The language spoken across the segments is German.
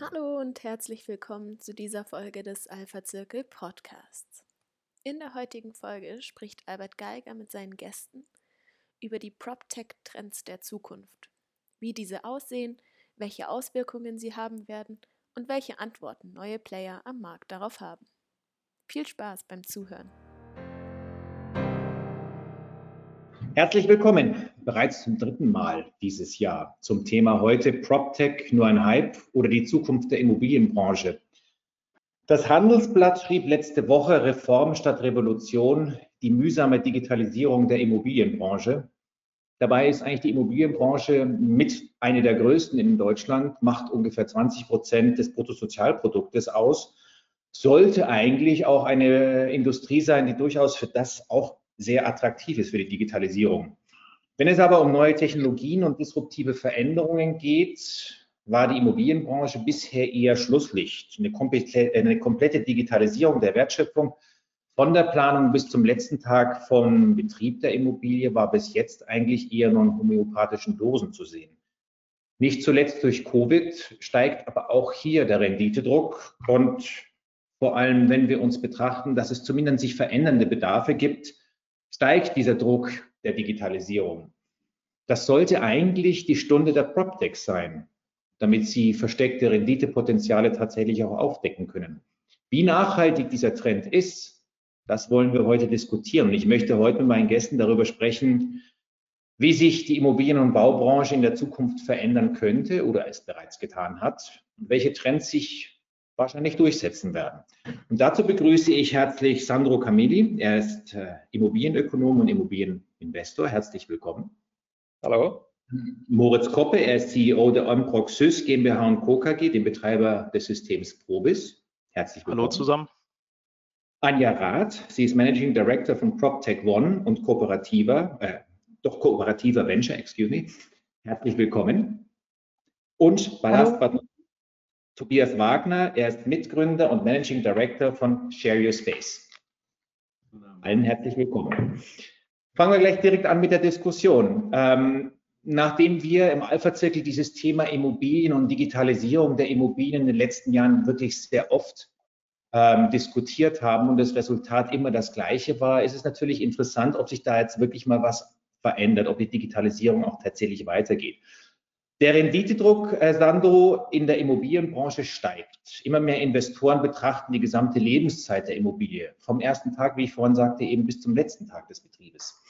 Hallo und herzlich willkommen zu dieser Folge des Alpha Zirkel Podcasts. In der heutigen Folge spricht Albert Geiger mit seinen Gästen über die PropTech-Trends der Zukunft, wie diese aussehen, welche Auswirkungen sie haben werden und welche Antworten neue Player am Markt darauf haben. Viel Spaß beim Zuhören. Herzlich willkommen, bereits zum dritten Mal dieses Jahr zum Thema heute PropTech nur ein Hype oder die Zukunft der Immobilienbranche. Das Handelsblatt schrieb letzte Woche Reform statt Revolution, die mühsame Digitalisierung der Immobilienbranche. Dabei ist eigentlich die Immobilienbranche mit einer der größten in Deutschland, macht ungefähr 20 Prozent des Bruttosozialproduktes aus, sollte eigentlich auch eine Industrie sein, die durchaus für das auch sehr attraktiv ist für die Digitalisierung. Wenn es aber um neue Technologien und disruptive Veränderungen geht, war die Immobilienbranche bisher eher Schlusslicht. Eine komplette, eine komplette Digitalisierung der Wertschöpfung von der Planung bis zum letzten Tag vom Betrieb der Immobilie war bis jetzt eigentlich eher nur in homöopathischen Dosen zu sehen. Nicht zuletzt durch Covid steigt aber auch hier der Renditedruck und vor allem, wenn wir uns betrachten, dass es zumindest sich verändernde Bedarfe gibt, steigt dieser Druck der Digitalisierung. Das sollte eigentlich die Stunde der PropTech sein, damit sie versteckte Renditepotenziale tatsächlich auch aufdecken können. Wie nachhaltig dieser Trend ist, das wollen wir heute diskutieren. Ich möchte heute mit meinen Gästen darüber sprechen, wie sich die Immobilien- und Baubranche in der Zukunft verändern könnte oder es bereits getan hat und welche Trends sich wahrscheinlich durchsetzen werden. Und dazu begrüße ich herzlich Sandro Camilli. Er ist äh, Immobilienökonom und Immobilieninvestor. Herzlich willkommen. Hallo. Moritz Koppe, er ist CEO der Onproxys GmbH und Co. KG, dem Betreiber des Systems Probis. Herzlich willkommen. Hallo zusammen. Anja Rath, sie ist Managing Director von PropTech One und kooperativer, äh, doch kooperativer Venture, excuse me. Herzlich willkommen. Und last but not Tobias Wagner. Er ist Mitgründer und Managing Director von Share Your Space. Allen herzlich willkommen. Fangen wir gleich direkt an mit der Diskussion. Ähm, nachdem wir im Alpha-Zirkel dieses Thema Immobilien und Digitalisierung der Immobilien in den letzten Jahren wirklich sehr oft ähm, diskutiert haben und das Resultat immer das gleiche war, ist es natürlich interessant, ob sich da jetzt wirklich mal was verändert, ob die Digitalisierung auch tatsächlich weitergeht. Der Renditedruck, äh, Sandro, in der Immobilienbranche steigt. Immer mehr Investoren betrachten die gesamte Lebenszeit der Immobilie. Vom ersten Tag, wie ich vorhin sagte, eben bis zum letzten Tag des Betriebes.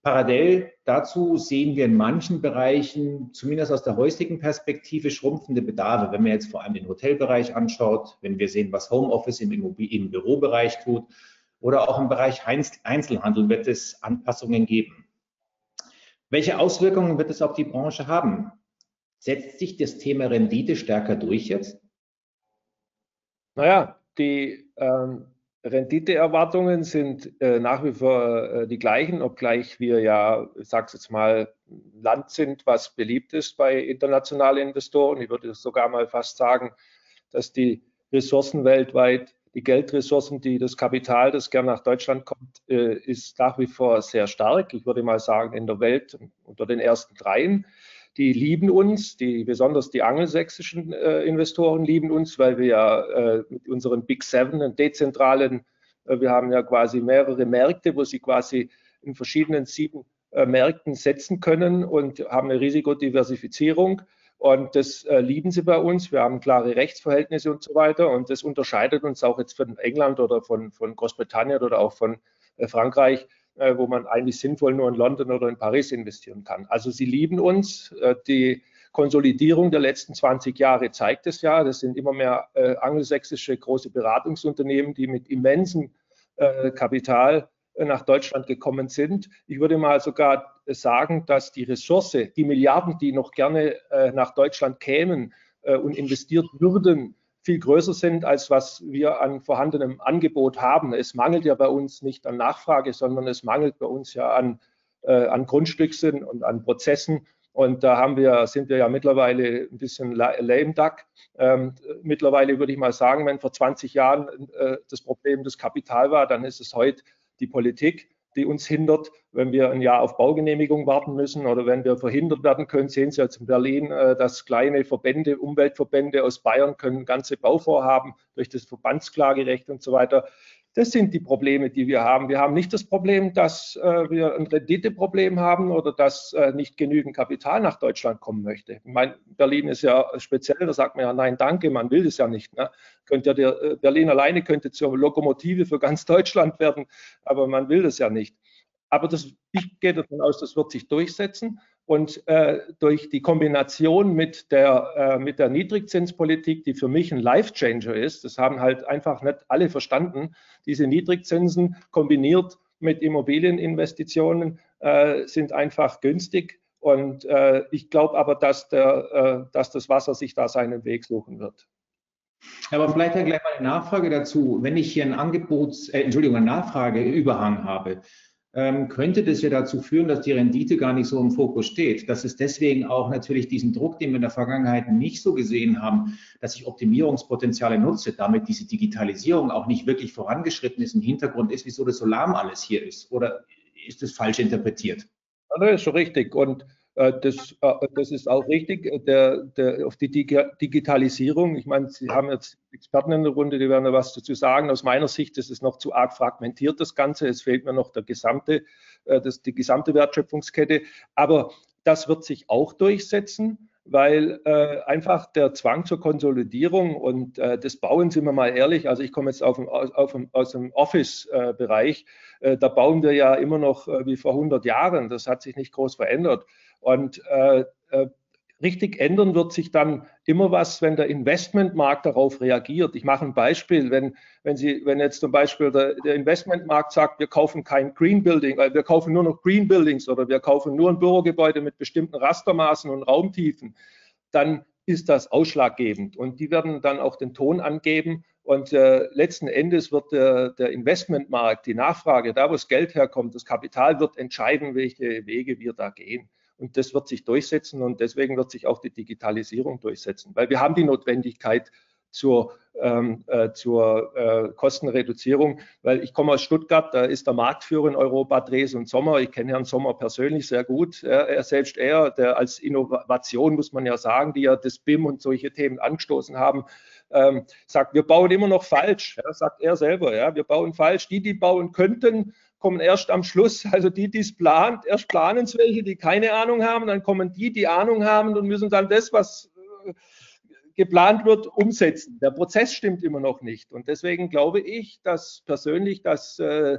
Parallel dazu sehen wir in manchen Bereichen, zumindest aus der heutigen Perspektive, schrumpfende Bedarfe. Wenn man jetzt vor allem den Hotelbereich anschaut, wenn wir sehen, was Homeoffice im, im Bürobereich tut oder auch im Bereich Einzelhandel wird es Anpassungen geben. Welche Auswirkungen wird es auf die Branche haben? Setzt sich das Thema Rendite stärker durch jetzt? Naja, die ähm, Renditeerwartungen sind äh, nach wie vor äh, die gleichen, obgleich wir ja, ich sage jetzt mal, Land sind, was beliebt ist bei internationalen Investoren. Ich würde sogar mal fast sagen, dass die Ressourcen weltweit, die Geldressourcen, die das Kapital, das gern nach Deutschland kommt, äh, ist nach wie vor sehr stark. Ich würde mal sagen, in der Welt unter den ersten dreien die lieben uns, die, besonders die angelsächsischen äh, Investoren lieben uns, weil wir ja äh, mit unseren Big Seven, einen dezentralen, äh, wir haben ja quasi mehrere Märkte, wo sie quasi in verschiedenen sieben äh, Märkten setzen können und haben eine Risikodiversifizierung. Und das äh, lieben sie bei uns. Wir haben klare Rechtsverhältnisse und so weiter. Und das unterscheidet uns auch jetzt von England oder von, von Großbritannien oder auch von äh, Frankreich wo man eigentlich sinnvoll nur in London oder in Paris investieren kann. Also sie lieben uns. Äh, die Konsolidierung der letzten 20 Jahre zeigt es ja. Das sind immer mehr äh, angelsächsische große Beratungsunternehmen, die mit immensem Kapital nach Deutschland gekommen sind. Ich würde mal sogar sagen, dass die Ressource, die Milliarden, die noch gerne nach Deutschland kämen und investiert würden, viel größer sind, als was wir an vorhandenem Angebot haben. Es mangelt ja bei uns nicht an Nachfrage, sondern es mangelt bei uns ja an, äh, an Grundstücksen und an Prozessen. Und da haben wir, sind wir ja mittlerweile ein bisschen lame duck. Ähm, mittlerweile würde ich mal sagen, wenn vor 20 Jahren äh, das Problem das Kapital war, dann ist es heute die Politik, die uns hindert, wenn wir ein Jahr auf Baugenehmigung warten müssen oder wenn wir verhindert werden können. Sehen Sie jetzt in Berlin, äh, dass kleine Verbände, Umweltverbände aus Bayern können ganze Bauvorhaben durch das Verbandsklagerecht und so weiter das sind die Probleme, die wir haben. Wir haben nicht das Problem, dass äh, wir ein Renditeproblem haben oder dass äh, nicht genügend Kapital nach Deutschland kommen möchte. Ich meine, Berlin ist ja speziell, da sagt man ja, nein, danke, man will das ja nicht. Ne? Könnte ja der, äh, Berlin alleine könnte zur Lokomotive für ganz Deutschland werden, aber man will das ja nicht. Aber das, ich gehe davon aus, das wird sich durchsetzen. Und äh, durch die Kombination mit der, äh, mit der Niedrigzinspolitik, die für mich ein Life-Changer ist, das haben halt einfach nicht alle verstanden, diese Niedrigzinsen kombiniert mit Immobilieninvestitionen äh, sind einfach günstig. Und äh, ich glaube aber, dass, der, äh, dass das Wasser sich da seinen Weg suchen wird. Aber vielleicht ja gleich mal eine Nachfrage dazu. Wenn ich hier ein Angebots, äh, Entschuldigung, eine Nachfrageüberhang habe, könnte das ja dazu führen, dass die Rendite gar nicht so im Fokus steht. Dass es deswegen auch natürlich diesen Druck, den wir in der Vergangenheit nicht so gesehen haben, dass ich Optimierungspotenziale nutze, damit diese Digitalisierung auch nicht wirklich vorangeschritten ist, im Hintergrund ist, wieso das so lahm alles hier ist. Oder ist das falsch interpretiert? Das ist schon richtig. Und das, äh, das, ist auch richtig. Der, der, auf die Digitalisierung, ich meine, Sie haben jetzt Experten in der Runde, die werden da was dazu sagen. Aus meiner Sicht ist es noch zu arg fragmentiert, das Ganze. Es fehlt mir noch der gesamte, äh, das, die gesamte Wertschöpfungskette. Aber das wird sich auch durchsetzen weil äh, einfach der Zwang zur Konsolidierung und äh, das Bauen, sind wir mal ehrlich, also ich komme jetzt auf, auf, aus dem Office-Bereich, äh, da bauen wir ja immer noch wie vor 100 Jahren, das hat sich nicht groß verändert. Und äh, äh, richtig ändern wird sich dann immer was, wenn der Investmentmarkt darauf reagiert. Ich mache ein Beispiel, wenn, wenn Sie, wenn jetzt zum Beispiel der, der Investmentmarkt sagt, wir kaufen kein Green Building, äh, wir kaufen nur noch Green Buildings oder wir kaufen nur ein Bürogebäude mit bestimmten Rastermaßen und Raumtiefen, dann ist das ausschlaggebend. Und die werden dann auch den Ton angeben. Und äh, letzten Endes wird der, der Investmentmarkt, die Nachfrage, da wo das Geld herkommt, das Kapital wird entscheiden, welche Wege wir da gehen. Und das wird sich durchsetzen und deswegen wird sich auch die Digitalisierung durchsetzen, weil wir haben die Notwendigkeit zur, ähm, äh, zur äh, Kostenreduzierung, weil ich komme aus Stuttgart, da ist der Marktführer in Europa Dres und Sommer. Ich kenne Herrn Sommer persönlich sehr gut. Er, er, selbst er, der als Innovation, muss man ja sagen, die ja das BIM und solche Themen angestoßen haben, ähm, sagt, wir bauen immer noch falsch. Ja, sagt er selber, ja, wir bauen falsch. Die, die bauen könnten, kommen erst am Schluss, also die, die es plant, erst planen es welche, die keine Ahnung haben, dann kommen die, die Ahnung haben und müssen dann das, was äh, geplant wird, umsetzen. Der Prozess stimmt immer noch nicht. Und deswegen glaube ich, dass persönlich dass, äh,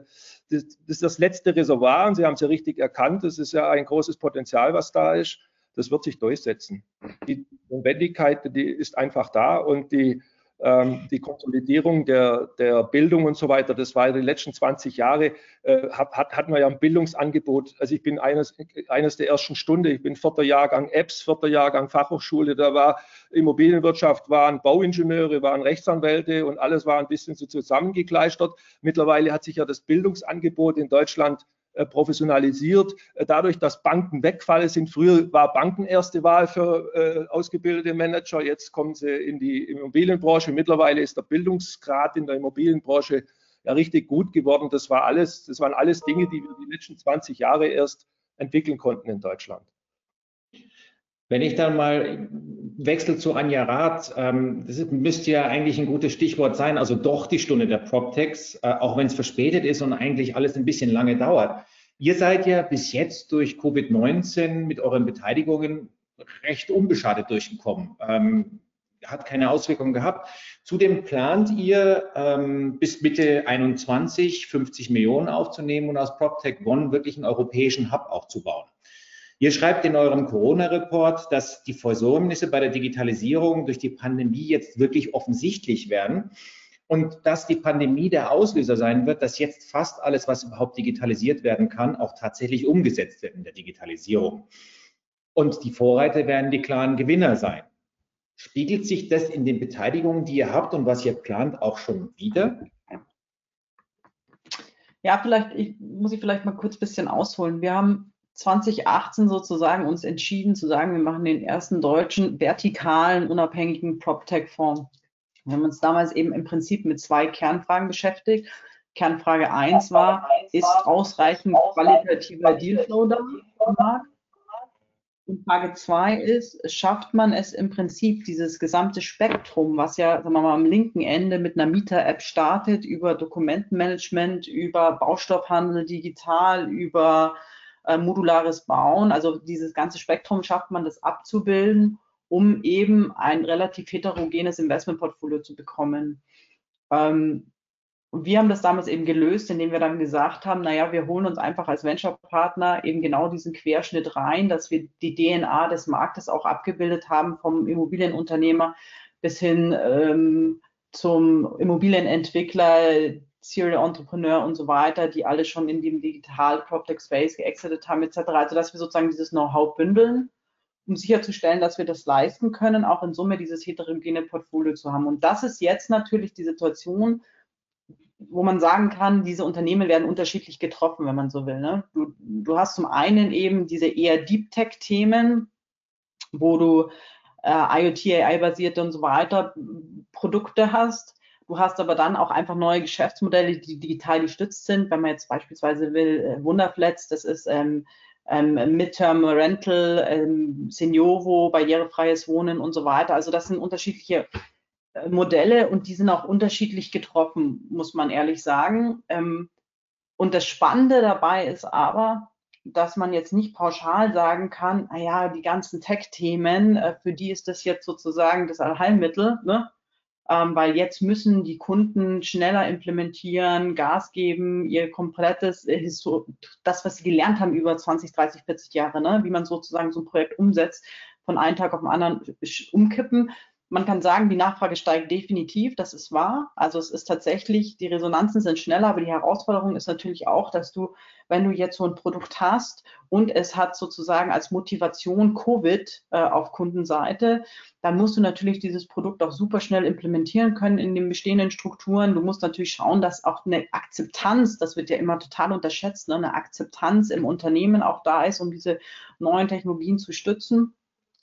das, das das letzte Reservoir, und Sie haben es ja richtig erkannt, das ist ja ein großes Potenzial, was da ist. Das wird sich durchsetzen. Die Notwendigkeit, die ist einfach da und die die Konsolidierung der, der Bildung und so weiter, das war die letzten 20 Jahre, äh, hat, hatten wir ja ein Bildungsangebot. Also ich bin eines, eines der ersten Stunde, ich bin vierter Jahrgang Apps, vierter Jahrgang Fachhochschule, da war Immobilienwirtschaft, waren Bauingenieure, waren Rechtsanwälte und alles war ein bisschen so zusammengekleistert. Mittlerweile hat sich ja das Bildungsangebot in Deutschland professionalisiert. Äh, dadurch, dass Banken wegfallen sind, früher war Banken erste Wahl für äh, ausgebildete Manager, jetzt kommen sie in die Immobilienbranche. Mittlerweile ist der Bildungsgrad in der Immobilienbranche ja richtig gut geworden. Das war alles, das waren alles Dinge, die wir die letzten 20 Jahre erst entwickeln konnten in Deutschland. Wenn ich dann mal wechsle zu Anja Rath, ähm, das müsste ja eigentlich ein gutes Stichwort sein, also doch die Stunde der PropTechs, äh, auch wenn es verspätet ist und eigentlich alles ein bisschen lange dauert. Ihr seid ja bis jetzt durch Covid-19 mit euren Beteiligungen recht unbeschadet durchgekommen. Ähm, hat keine Auswirkungen gehabt. Zudem plant ihr ähm, bis Mitte 21 50 Millionen aufzunehmen und aus PropTech One wirklich einen europäischen Hub aufzubauen. Ihr schreibt in eurem Corona-Report, dass die Versäumnisse bei der Digitalisierung durch die Pandemie jetzt wirklich offensichtlich werden und dass die Pandemie der Auslöser sein wird, dass jetzt fast alles, was überhaupt digitalisiert werden kann, auch tatsächlich umgesetzt wird in der Digitalisierung. Und die Vorreiter werden die klaren Gewinner sein. Spiegelt sich das in den Beteiligungen, die ihr habt und was ihr plant, auch schon wieder? Ja, vielleicht ich, muss ich vielleicht mal kurz ein bisschen ausholen. Wir haben 2018 sozusagen uns entschieden zu sagen, wir machen den ersten deutschen vertikalen, unabhängigen PropTech-Fonds. Wir haben uns damals eben im Prinzip mit zwei Kernfragen beschäftigt. Kernfrage 1 war, ist ausreichend qualitativer Dealflow da am Markt? Und Frage 2 ist, schafft man es im Prinzip, dieses gesamte Spektrum, was ja sagen wir mal, am linken Ende mit einer Mieter-App startet, über Dokumentenmanagement, über Baustoffhandel digital, über äh, modulares Bauen, also dieses ganze Spektrum schafft man das abzubilden, um eben ein relativ heterogenes Investmentportfolio zu bekommen. Ähm, wir haben das damals eben gelöst, indem wir dann gesagt haben, naja, wir holen uns einfach als Venture-Partner eben genau diesen Querschnitt rein, dass wir die DNA des Marktes auch abgebildet haben, vom Immobilienunternehmer bis hin ähm, zum Immobilienentwickler, Serial Entrepreneur und so weiter, die alle schon in dem Digital PropTech Space geexitet haben, etc. Also, dass wir sozusagen dieses Know-how bündeln, um sicherzustellen, dass wir das leisten können, auch in Summe dieses heterogene Portfolio zu haben. Und das ist jetzt natürlich die Situation, wo man sagen kann, diese Unternehmen werden unterschiedlich getroffen, wenn man so will. Ne? Du, du hast zum einen eben diese eher Deep Tech-Themen, wo du äh, IoT, AI-basierte und so weiter Produkte hast. Du hast aber dann auch einfach neue Geschäftsmodelle, die digital gestützt sind. Wenn man jetzt beispielsweise will, äh, Wunderflats, das ist ähm, ähm, Midterm Rental, ähm, Seniovo, barrierefreies Wohnen und so weiter. Also das sind unterschiedliche äh, Modelle und die sind auch unterschiedlich getroffen, muss man ehrlich sagen. Ähm, und das Spannende dabei ist aber, dass man jetzt nicht pauschal sagen kann, naja, die ganzen Tech-Themen, äh, für die ist das jetzt sozusagen das Allheilmittel, ne? Ähm, weil jetzt müssen die Kunden schneller implementieren, Gas geben, ihr komplettes, äh, das, was sie gelernt haben über 20, 30, 40 Jahre, ne? wie man sozusagen so ein Projekt umsetzt, von einem Tag auf den anderen umkippen, man kann sagen, die Nachfrage steigt definitiv, das ist wahr. Also es ist tatsächlich, die Resonanzen sind schneller, aber die Herausforderung ist natürlich auch, dass du, wenn du jetzt so ein Produkt hast und es hat sozusagen als Motivation Covid äh, auf Kundenseite, dann musst du natürlich dieses Produkt auch super schnell implementieren können in den bestehenden Strukturen. Du musst natürlich schauen, dass auch eine Akzeptanz, das wird ja immer total unterschätzt, ne, eine Akzeptanz im Unternehmen auch da ist, um diese neuen Technologien zu stützen.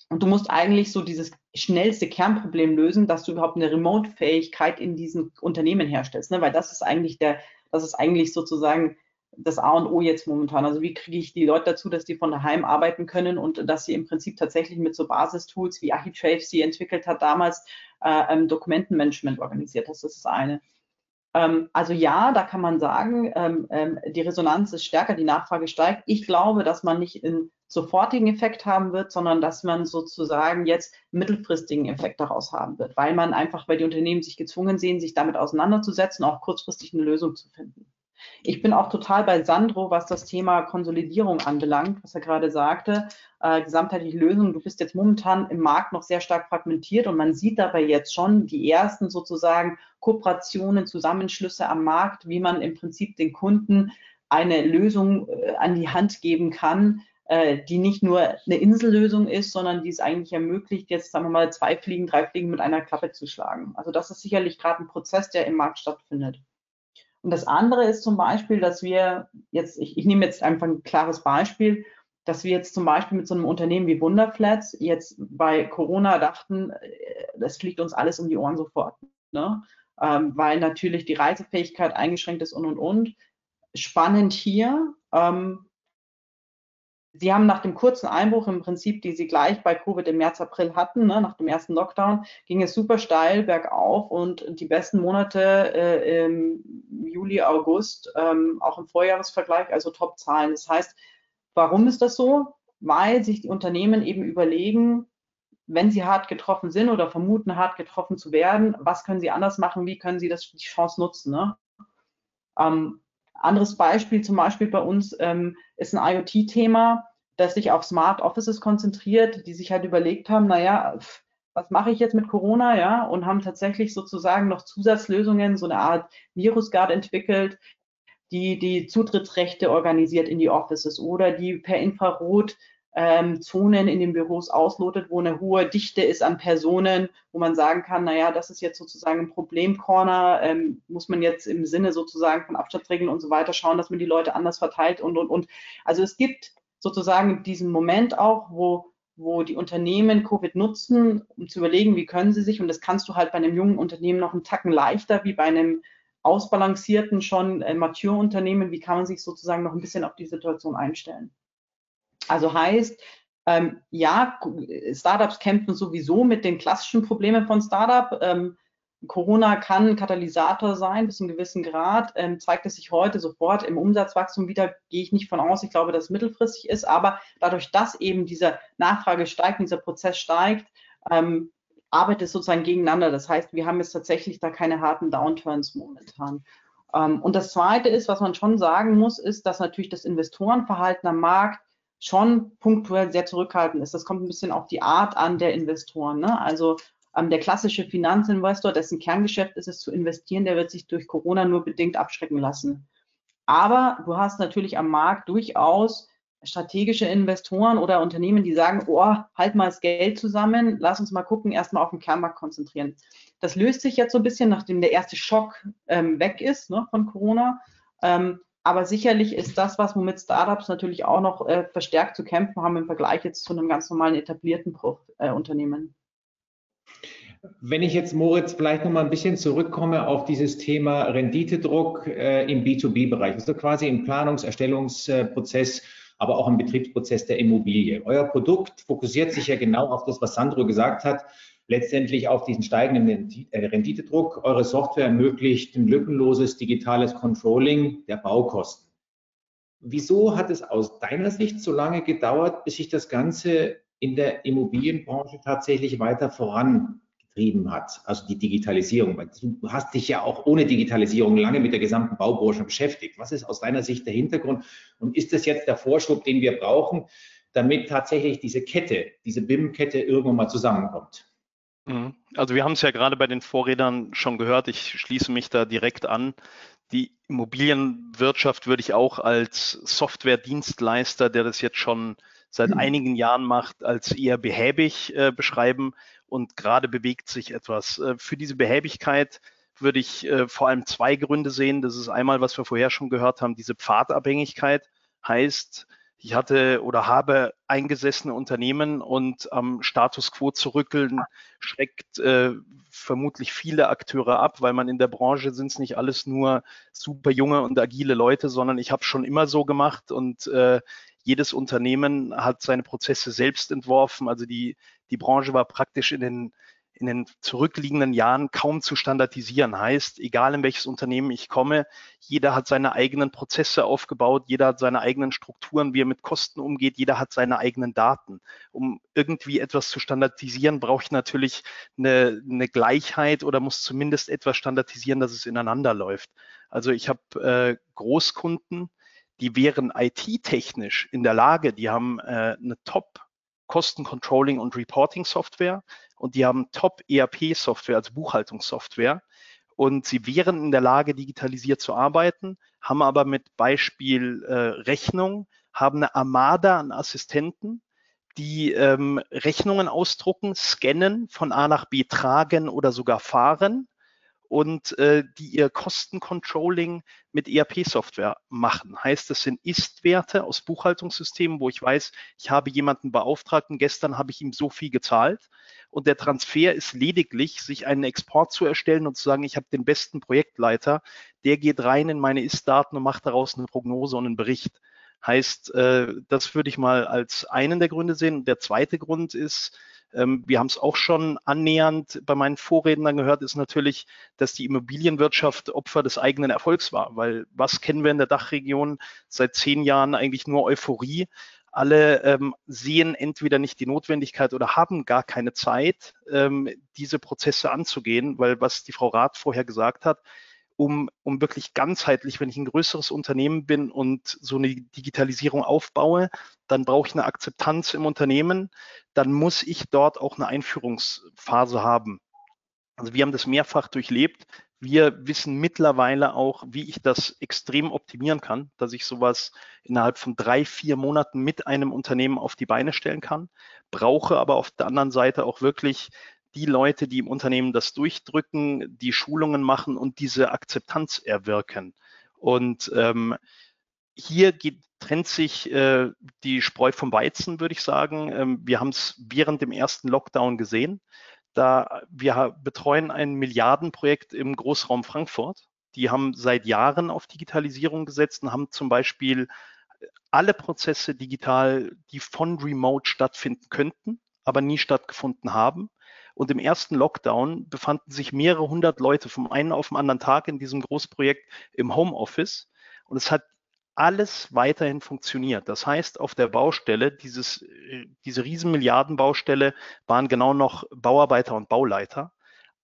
Und du musst eigentlich so dieses schnellste Kernproblem lösen, dass du überhaupt eine Remote-Fähigkeit in diesen Unternehmen herstellst. Ne? Weil das ist eigentlich der, das ist eigentlich sozusagen das A und O jetzt momentan. Also wie kriege ich die Leute dazu, dass die von daheim arbeiten können und dass sie im Prinzip tatsächlich mit so Basistools wie Architrave sie entwickelt hat, damals äh, Dokumentenmanagement organisiert. Das ist das eine. Ähm, also ja, da kann man sagen, ähm, ähm, die Resonanz ist stärker, die Nachfrage steigt. Ich glaube, dass man nicht einen sofortigen Effekt haben wird, sondern dass man sozusagen jetzt mittelfristigen Effekt daraus haben wird, weil man einfach, weil die Unternehmen sich gezwungen sehen, sich damit auseinanderzusetzen, auch kurzfristig eine Lösung zu finden. Ich bin auch total bei Sandro, was das Thema Konsolidierung anbelangt, was er gerade sagte. Äh, gesamtheitliche Lösung. Du bist jetzt momentan im Markt noch sehr stark fragmentiert und man sieht dabei jetzt schon die ersten sozusagen Kooperationen, Zusammenschlüsse am Markt, wie man im Prinzip den Kunden eine Lösung äh, an die Hand geben kann, äh, die nicht nur eine Insellösung ist, sondern die es eigentlich ermöglicht, jetzt sagen wir mal zwei Fliegen, drei Fliegen mit einer Klappe zu schlagen. Also das ist sicherlich gerade ein Prozess, der im Markt stattfindet. Und das andere ist zum Beispiel, dass wir jetzt, ich, ich nehme jetzt einfach ein klares Beispiel, dass wir jetzt zum Beispiel mit so einem Unternehmen wie Wunderflats jetzt bei Corona dachten, äh, das fliegt uns alles um die Ohren sofort. Ne? Ähm, weil natürlich die Reisefähigkeit eingeschränkt ist und und und. Spannend hier, ähm, Sie haben nach dem kurzen Einbruch im Prinzip, die Sie gleich bei Covid im März, April hatten, ne, nach dem ersten Lockdown, ging es super steil bergauf und die besten Monate äh, im Juli, August, ähm, auch im Vorjahresvergleich, also Top-Zahlen. Das heißt, warum ist das so? Weil sich die Unternehmen eben überlegen, wenn sie hart getroffen sind oder vermuten, hart getroffen zu werden, was können sie anders machen, wie können sie das, die Chance nutzen. Ne? Ähm, anderes Beispiel, zum Beispiel bei uns, ähm, ist ein IoT-Thema, das sich auf Smart Offices konzentriert, die sich halt überlegt haben, naja, was mache ich jetzt mit Corona, ja, und haben tatsächlich sozusagen noch Zusatzlösungen, so eine Art Virusguard entwickelt, die die Zutrittsrechte organisiert in die Offices oder die per Infrarot ähm, Zonen in den Büros auslotet, wo eine hohe Dichte ist an Personen, wo man sagen kann, naja, das ist jetzt sozusagen ein Problemcorner, ähm, muss man jetzt im Sinne sozusagen von Abstandsregeln und so weiter schauen, dass man die Leute anders verteilt und, und, und. Also es gibt sozusagen diesen Moment auch, wo wo die Unternehmen Covid nutzen, um zu überlegen, wie können sie sich, und das kannst du halt bei einem jungen Unternehmen noch einen Tacken leichter wie bei einem ausbalancierten, schon äh, mature Unternehmen, wie kann man sich sozusagen noch ein bisschen auf die Situation einstellen? Also heißt, ähm, ja, Startups kämpfen sowieso mit den klassischen Problemen von Startup. Ähm, Corona kann Katalysator sein bis zu einem gewissen Grad. Ähm, zeigt es sich heute sofort im Umsatzwachstum wieder, gehe ich nicht von aus. Ich glaube, dass mittelfristig ist. Aber dadurch, dass eben diese Nachfrage steigt, dieser Prozess steigt, ähm, arbeitet es sozusagen gegeneinander. Das heißt, wir haben jetzt tatsächlich da keine harten Downturns momentan. Ähm, und das Zweite ist, was man schon sagen muss, ist, dass natürlich das Investorenverhalten am Markt schon punktuell sehr zurückhaltend ist. Das kommt ein bisschen auf die Art an der Investoren. Ne? Also ähm, der klassische Finanzinvestor, dessen Kerngeschäft ist es zu investieren, der wird sich durch Corona nur bedingt abschrecken lassen. Aber du hast natürlich am Markt durchaus strategische Investoren oder Unternehmen, die sagen, oh, halt mal das Geld zusammen, lass uns mal gucken, erstmal auf den Kernmarkt konzentrieren. Das löst sich jetzt so ein bisschen, nachdem der erste Schock ähm, weg ist ne, von Corona. Ähm, aber sicherlich ist das, was womit Startups natürlich auch noch äh, verstärkt zu kämpfen haben im Vergleich jetzt zu einem ganz normalen etablierten Pro äh, Unternehmen. Wenn ich jetzt, Moritz, vielleicht noch mal ein bisschen zurückkomme auf dieses Thema Renditedruck äh, im B2B-Bereich, also quasi im Planungserstellungsprozess, aber auch im Betriebsprozess der Immobilie. Euer Produkt fokussiert sich ja genau auf das, was Sandro gesagt hat, letztendlich auf diesen steigenden äh, Renditedruck. Eure Software ermöglicht ein lückenloses digitales Controlling der Baukosten. Wieso hat es aus deiner Sicht so lange gedauert, bis sich das Ganze in der Immobilienbranche tatsächlich weiter vorangetrieben hat, also die Digitalisierung? Du hast dich ja auch ohne Digitalisierung lange mit der gesamten Baubranche beschäftigt. Was ist aus deiner Sicht der Hintergrund und ist das jetzt der Vorschub, den wir brauchen, damit tatsächlich diese Kette, diese BIM-Kette irgendwann mal zusammenkommt? Mhm. Also wir haben es ja gerade bei den Vorredern schon gehört, ich schließe mich da direkt an. Die Immobilienwirtschaft würde ich auch als Software-Dienstleister, der das jetzt schon seit mhm. einigen Jahren macht, als eher behäbig äh, beschreiben und gerade bewegt sich etwas. Äh, für diese Behäbigkeit würde ich äh, vor allem zwei Gründe sehen. Das ist einmal, was wir vorher schon gehört haben, diese Pfadabhängigkeit heißt, ich hatte oder habe eingesessene Unternehmen und am Status quo zu rückeln, schreckt äh, vermutlich viele Akteure ab, weil man in der Branche sind es nicht alles nur super junge und agile Leute, sondern ich habe schon immer so gemacht und äh, jedes Unternehmen hat seine Prozesse selbst entworfen. Also die, die Branche war praktisch in den in den zurückliegenden Jahren kaum zu standardisieren. Heißt, egal in welches Unternehmen ich komme, jeder hat seine eigenen Prozesse aufgebaut, jeder hat seine eigenen Strukturen, wie er mit Kosten umgeht, jeder hat seine eigenen Daten. Um irgendwie etwas zu standardisieren, brauche ich natürlich eine, eine Gleichheit oder muss zumindest etwas standardisieren, dass es ineinander läuft. Also ich habe äh, Großkunden, die wären IT-technisch in der Lage, die haben äh, eine Top- Kostencontrolling und Reporting Software und die haben Top ERP Software, also Buchhaltungssoftware. Und sie wären in der Lage, digitalisiert zu arbeiten, haben aber mit Beispiel äh, Rechnung, haben eine Armada an Assistenten, die ähm, Rechnungen ausdrucken, scannen, von A nach B tragen oder sogar fahren und äh, die ihr Kostencontrolling mit ERP-Software machen. Heißt, das sind Ist-Werte aus Buchhaltungssystemen, wo ich weiß, ich habe jemanden beauftragt und gestern habe ich ihm so viel gezahlt. Und der Transfer ist lediglich, sich einen Export zu erstellen und zu sagen, ich habe den besten Projektleiter, der geht rein in meine Ist-Daten und macht daraus eine Prognose und einen Bericht. Heißt, äh, das würde ich mal als einen der Gründe sehen. Der zweite Grund ist, ähm, wir haben es auch schon annähernd bei meinen Vorrednern gehört, ist natürlich, dass die Immobilienwirtschaft Opfer des eigenen Erfolgs war. Weil was kennen wir in der Dachregion seit zehn Jahren eigentlich nur Euphorie? alle ähm, sehen entweder nicht die Notwendigkeit oder haben gar keine Zeit, ähm, diese Prozesse anzugehen, weil was die Frau Rath vorher gesagt hat, um, um wirklich ganzheitlich, wenn ich ein größeres Unternehmen bin und so eine Digitalisierung aufbaue, dann brauche ich eine Akzeptanz im Unternehmen, dann muss ich dort auch eine Einführungsphase haben. Also wir haben das mehrfach durchlebt. Wir wissen mittlerweile auch, wie ich das extrem optimieren kann, dass ich sowas innerhalb von drei, vier Monaten mit einem Unternehmen auf die Beine stellen kann, brauche aber auf der anderen Seite auch wirklich die Leute, die im Unternehmen das durchdrücken, die Schulungen machen und diese Akzeptanz erwirken. Und ähm, hier geht, trennt sich äh, die Spreu vom Weizen, würde ich sagen. Ähm, wir haben es während dem ersten Lockdown gesehen. Da wir betreuen ein Milliardenprojekt im Großraum Frankfurt. die haben seit Jahren auf Digitalisierung gesetzt und haben zum Beispiel alle Prozesse digital, die von Remote stattfinden könnten, aber nie stattgefunden haben. Und im ersten Lockdown befanden sich mehrere hundert Leute vom einen auf den anderen Tag in diesem Großprojekt im Homeoffice. Und es hat alles weiterhin funktioniert. Das heißt, auf der Baustelle, dieses, diese riesen Milliardenbaustelle, waren genau noch Bauarbeiter und Bauleiter.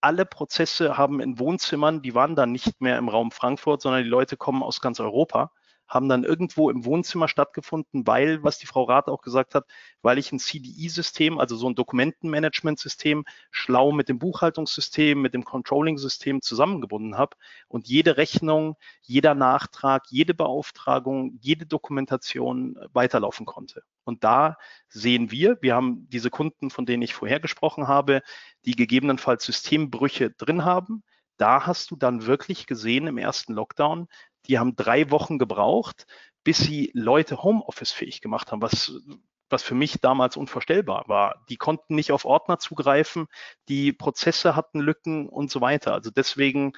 Alle Prozesse haben in Wohnzimmern, die waren dann nicht mehr im Raum Frankfurt, sondern die Leute kommen aus ganz Europa haben dann irgendwo im Wohnzimmer stattgefunden, weil, was die Frau Rath auch gesagt hat, weil ich ein CDI-System, also so ein Dokumentenmanagement-System, schlau mit dem Buchhaltungssystem, mit dem Controlling-System zusammengebunden habe und jede Rechnung, jeder Nachtrag, jede Beauftragung, jede Dokumentation weiterlaufen konnte. Und da sehen wir, wir haben diese Kunden, von denen ich vorher gesprochen habe, die gegebenenfalls Systembrüche drin haben. Da hast du dann wirklich gesehen im ersten Lockdown, die haben drei Wochen gebraucht, bis sie Leute Homeoffice-fähig gemacht haben, was, was für mich damals unvorstellbar war. Die konnten nicht auf Ordner zugreifen, die Prozesse hatten Lücken und so weiter. Also deswegen,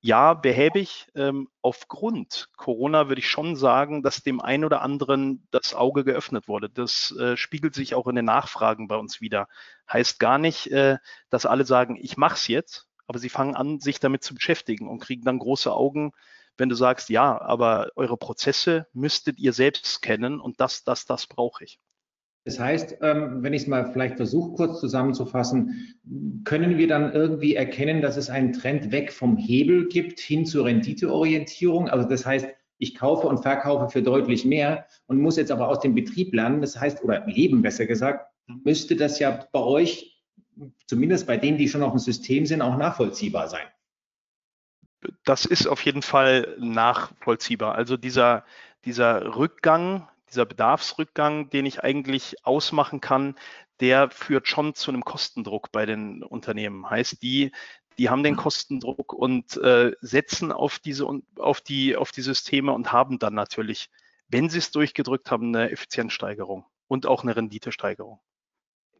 ja, behäbig. Ähm, aufgrund Corona würde ich schon sagen, dass dem einen oder anderen das Auge geöffnet wurde. Das äh, spiegelt sich auch in den Nachfragen bei uns wieder. Heißt gar nicht, äh, dass alle sagen, ich mache es jetzt, aber sie fangen an, sich damit zu beschäftigen und kriegen dann große Augen, wenn du sagst, ja, aber eure Prozesse müsstet ihr selbst kennen und das, das, das brauche ich. Das heißt, ähm, wenn ich es mal vielleicht versuche, kurz zusammenzufassen, können wir dann irgendwie erkennen, dass es einen Trend weg vom Hebel gibt hin zur Renditeorientierung? Also das heißt, ich kaufe und verkaufe für deutlich mehr und muss jetzt aber aus dem Betrieb lernen. Das heißt, oder leben besser gesagt, müsste das ja bei euch, zumindest bei denen, die schon auf dem System sind, auch nachvollziehbar sein das ist auf jeden Fall nachvollziehbar. Also dieser, dieser Rückgang, dieser Bedarfsrückgang, den ich eigentlich ausmachen kann, der führt schon zu einem Kostendruck bei den Unternehmen. Heißt, die, die haben den Kostendruck und äh, setzen auf diese auf die auf die Systeme und haben dann natürlich, wenn sie es durchgedrückt haben, eine Effizienzsteigerung und auch eine Renditesteigerung.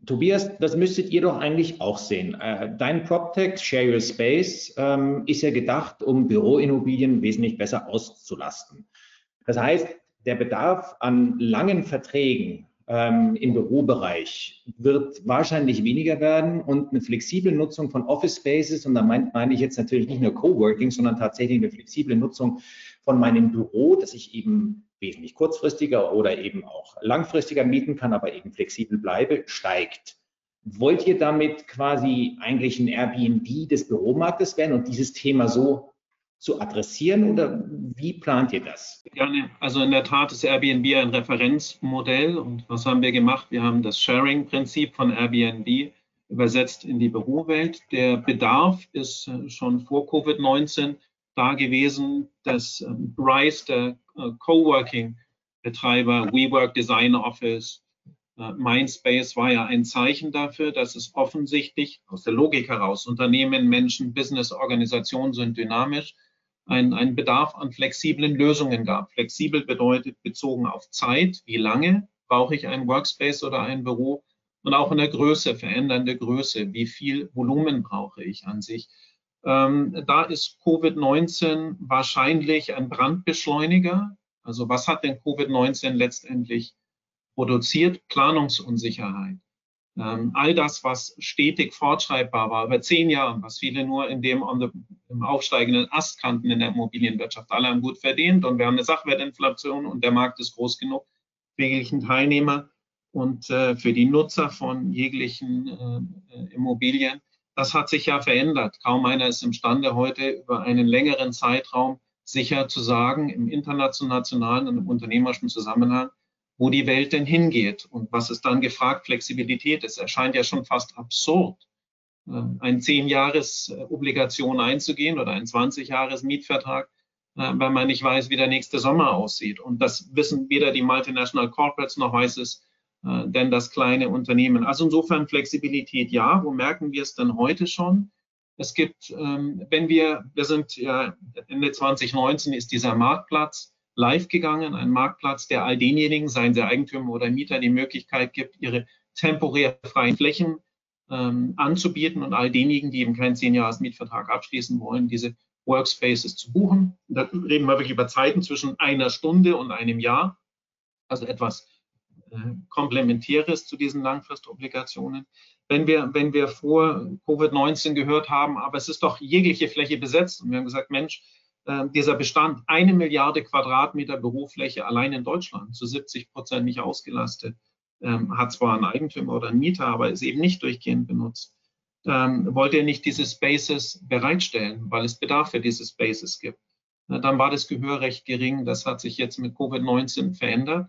Tobias, das müsstet ihr doch eigentlich auch sehen. Äh, dein PropTech Share Your Space ähm, ist ja gedacht, um Büroimmobilien wesentlich besser auszulasten. Das heißt, der Bedarf an langen Verträgen ähm, im Bürobereich wird wahrscheinlich weniger werden und eine flexible Nutzung von Office Spaces, und da meine mein ich jetzt natürlich nicht nur Coworking, sondern tatsächlich eine flexible Nutzung von meinem Büro, dass ich eben wesentlich kurzfristiger oder eben auch langfristiger mieten kann, aber eben flexibel bleibe, steigt. Wollt ihr damit quasi eigentlich ein Airbnb des Büromarktes werden und dieses Thema so zu adressieren oder wie plant ihr das? Gerne. Also in der Tat ist Airbnb ein Referenzmodell und was haben wir gemacht? Wir haben das Sharing-Prinzip von Airbnb übersetzt in die Bürowelt. Der Bedarf ist äh, schon vor Covid-19 da gewesen. Das ähm, Rise der äh, Coworking-Betreiber, WeWork Design Office, äh, Mindspace war ja ein Zeichen dafür, dass es offensichtlich aus der Logik heraus, Unternehmen, Menschen, Business, Organisationen sind dynamisch, ein, ein Bedarf an flexiblen Lösungen gab. Flexibel bedeutet bezogen auf Zeit, wie lange brauche ich ein Workspace oder ein Büro und auch in der Größe, verändernde Größe, wie viel Volumen brauche ich an sich. Ähm, da ist Covid-19 wahrscheinlich ein Brandbeschleuniger. Also was hat denn Covid-19 letztendlich produziert? Planungsunsicherheit. Ähm, all das, was stetig fortschreibbar war, über zehn Jahren, was viele nur in dem the, im aufsteigenden Ast kannten in der Immobilienwirtschaft. Alle haben gut verdient und wir haben eine Sachwertinflation und der Markt ist groß genug für jeglichen Teilnehmer und äh, für die Nutzer von jeglichen äh, äh Immobilien das hat sich ja verändert. Kaum einer ist imstande, heute über einen längeren Zeitraum sicher zu sagen, im internationalen und im unternehmerischen Zusammenhang, wo die Welt denn hingeht und was ist dann gefragt, Flexibilität. Es erscheint ja schon fast absurd, äh, ein 10-Jahres-Obligation einzugehen oder ein 20-Jahres-Mietvertrag, äh, weil man nicht weiß, wie der nächste Sommer aussieht. Und das wissen weder die Multinational Corporates noch weiß es äh, denn das kleine Unternehmen. Also insofern Flexibilität ja. Wo merken wir es denn heute schon? Es gibt, ähm, wenn wir, wir sind ja Ende 2019 ist dieser Marktplatz live gegangen, ein Marktplatz, der all denjenigen, seien sie Eigentümer oder Mieter, die Möglichkeit gibt, ihre temporär freien Flächen ähm, anzubieten und all denjenigen, die eben keinen 10 Jahres Mietvertrag abschließen wollen, diese Workspaces zu buchen. Da reden wir wirklich über Zeiten zwischen einer Stunde und einem Jahr, also etwas Komplementäres zu diesen Langfristobligationen. Wenn wir, wenn wir vor Covid-19 gehört haben, aber es ist doch jegliche Fläche besetzt und wir haben gesagt, Mensch, äh, dieser Bestand, eine Milliarde Quadratmeter Bürofläche allein in Deutschland, zu 70 Prozent nicht ausgelastet, ähm, hat zwar einen Eigentümer oder einen Mieter, aber ist eben nicht durchgehend benutzt ähm, wollte er nicht diese Spaces bereitstellen, weil es Bedarf für diese Spaces gibt. Na, dann war das Gehör recht gering. Das hat sich jetzt mit Covid-19 verändert.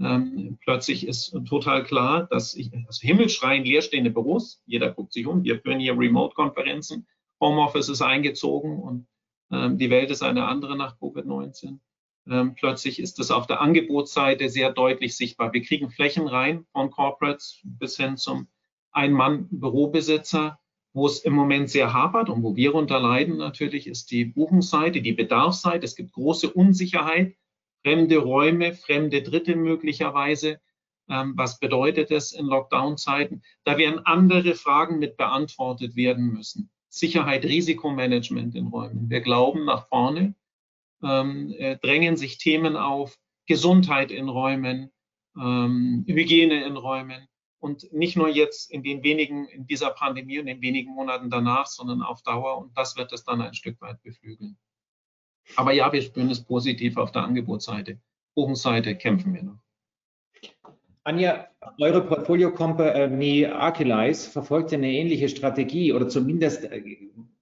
Ähm, plötzlich ist total klar, dass ich, also Himmelschreien leerstehende Büros, jeder guckt sich um, wir führen hier Remote-Konferenzen, Homeoffice ist eingezogen und ähm, die Welt ist eine andere nach Covid-19. Ähm, plötzlich ist es auf der Angebotsseite sehr deutlich sichtbar. Wir kriegen Flächen rein von Corporates bis hin zum ein-Mann-Bürobesitzer, wo es im Moment sehr hapert und wo wir unterleiden natürlich, ist die Buchungsseite, die Bedarfsseite. Es gibt große Unsicherheit, fremde Räume, fremde Dritte möglicherweise. Ähm, was bedeutet es in Lockdown-Zeiten? Da werden andere Fragen mit beantwortet werden müssen. Sicherheit, Risikomanagement in Räumen. Wir glauben nach vorne, ähm, äh, drängen sich Themen auf, Gesundheit in Räumen, ähm, Hygiene in Räumen und nicht nur jetzt in den wenigen, in dieser Pandemie und in den wenigen Monaten danach, sondern auf Dauer. Und das wird es dann ein Stück weit beflügeln. Aber ja, wir spüren es positiv auf der Angebotsseite. Buchungsseite kämpfen wir noch. Anja, eure Portfolio Company Archelize verfolgt eine ähnliche Strategie oder zumindest äh,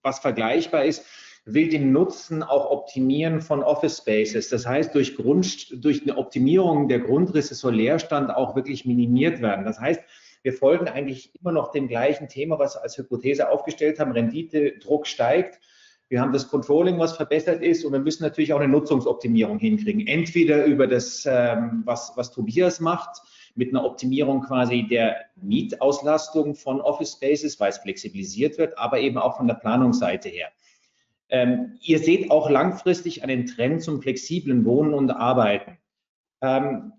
was vergleichbar ist will den Nutzen auch optimieren von Office Spaces. Das heißt, durch, Grund, durch eine Optimierung der Grundrisse soll Leerstand auch wirklich minimiert werden. Das heißt, wir folgen eigentlich immer noch dem gleichen Thema, was wir als Hypothese aufgestellt haben. Rendite, Druck steigt. Wir haben das Controlling, was verbessert ist, und wir müssen natürlich auch eine Nutzungsoptimierung hinkriegen. Entweder über das, ähm, was, was Tobias macht, mit einer Optimierung quasi der Mietauslastung von Office Spaces, weil es flexibilisiert wird, aber eben auch von der Planungsseite her. Ähm, ihr seht auch langfristig einen Trend zum flexiblen Wohnen und Arbeiten. Ähm,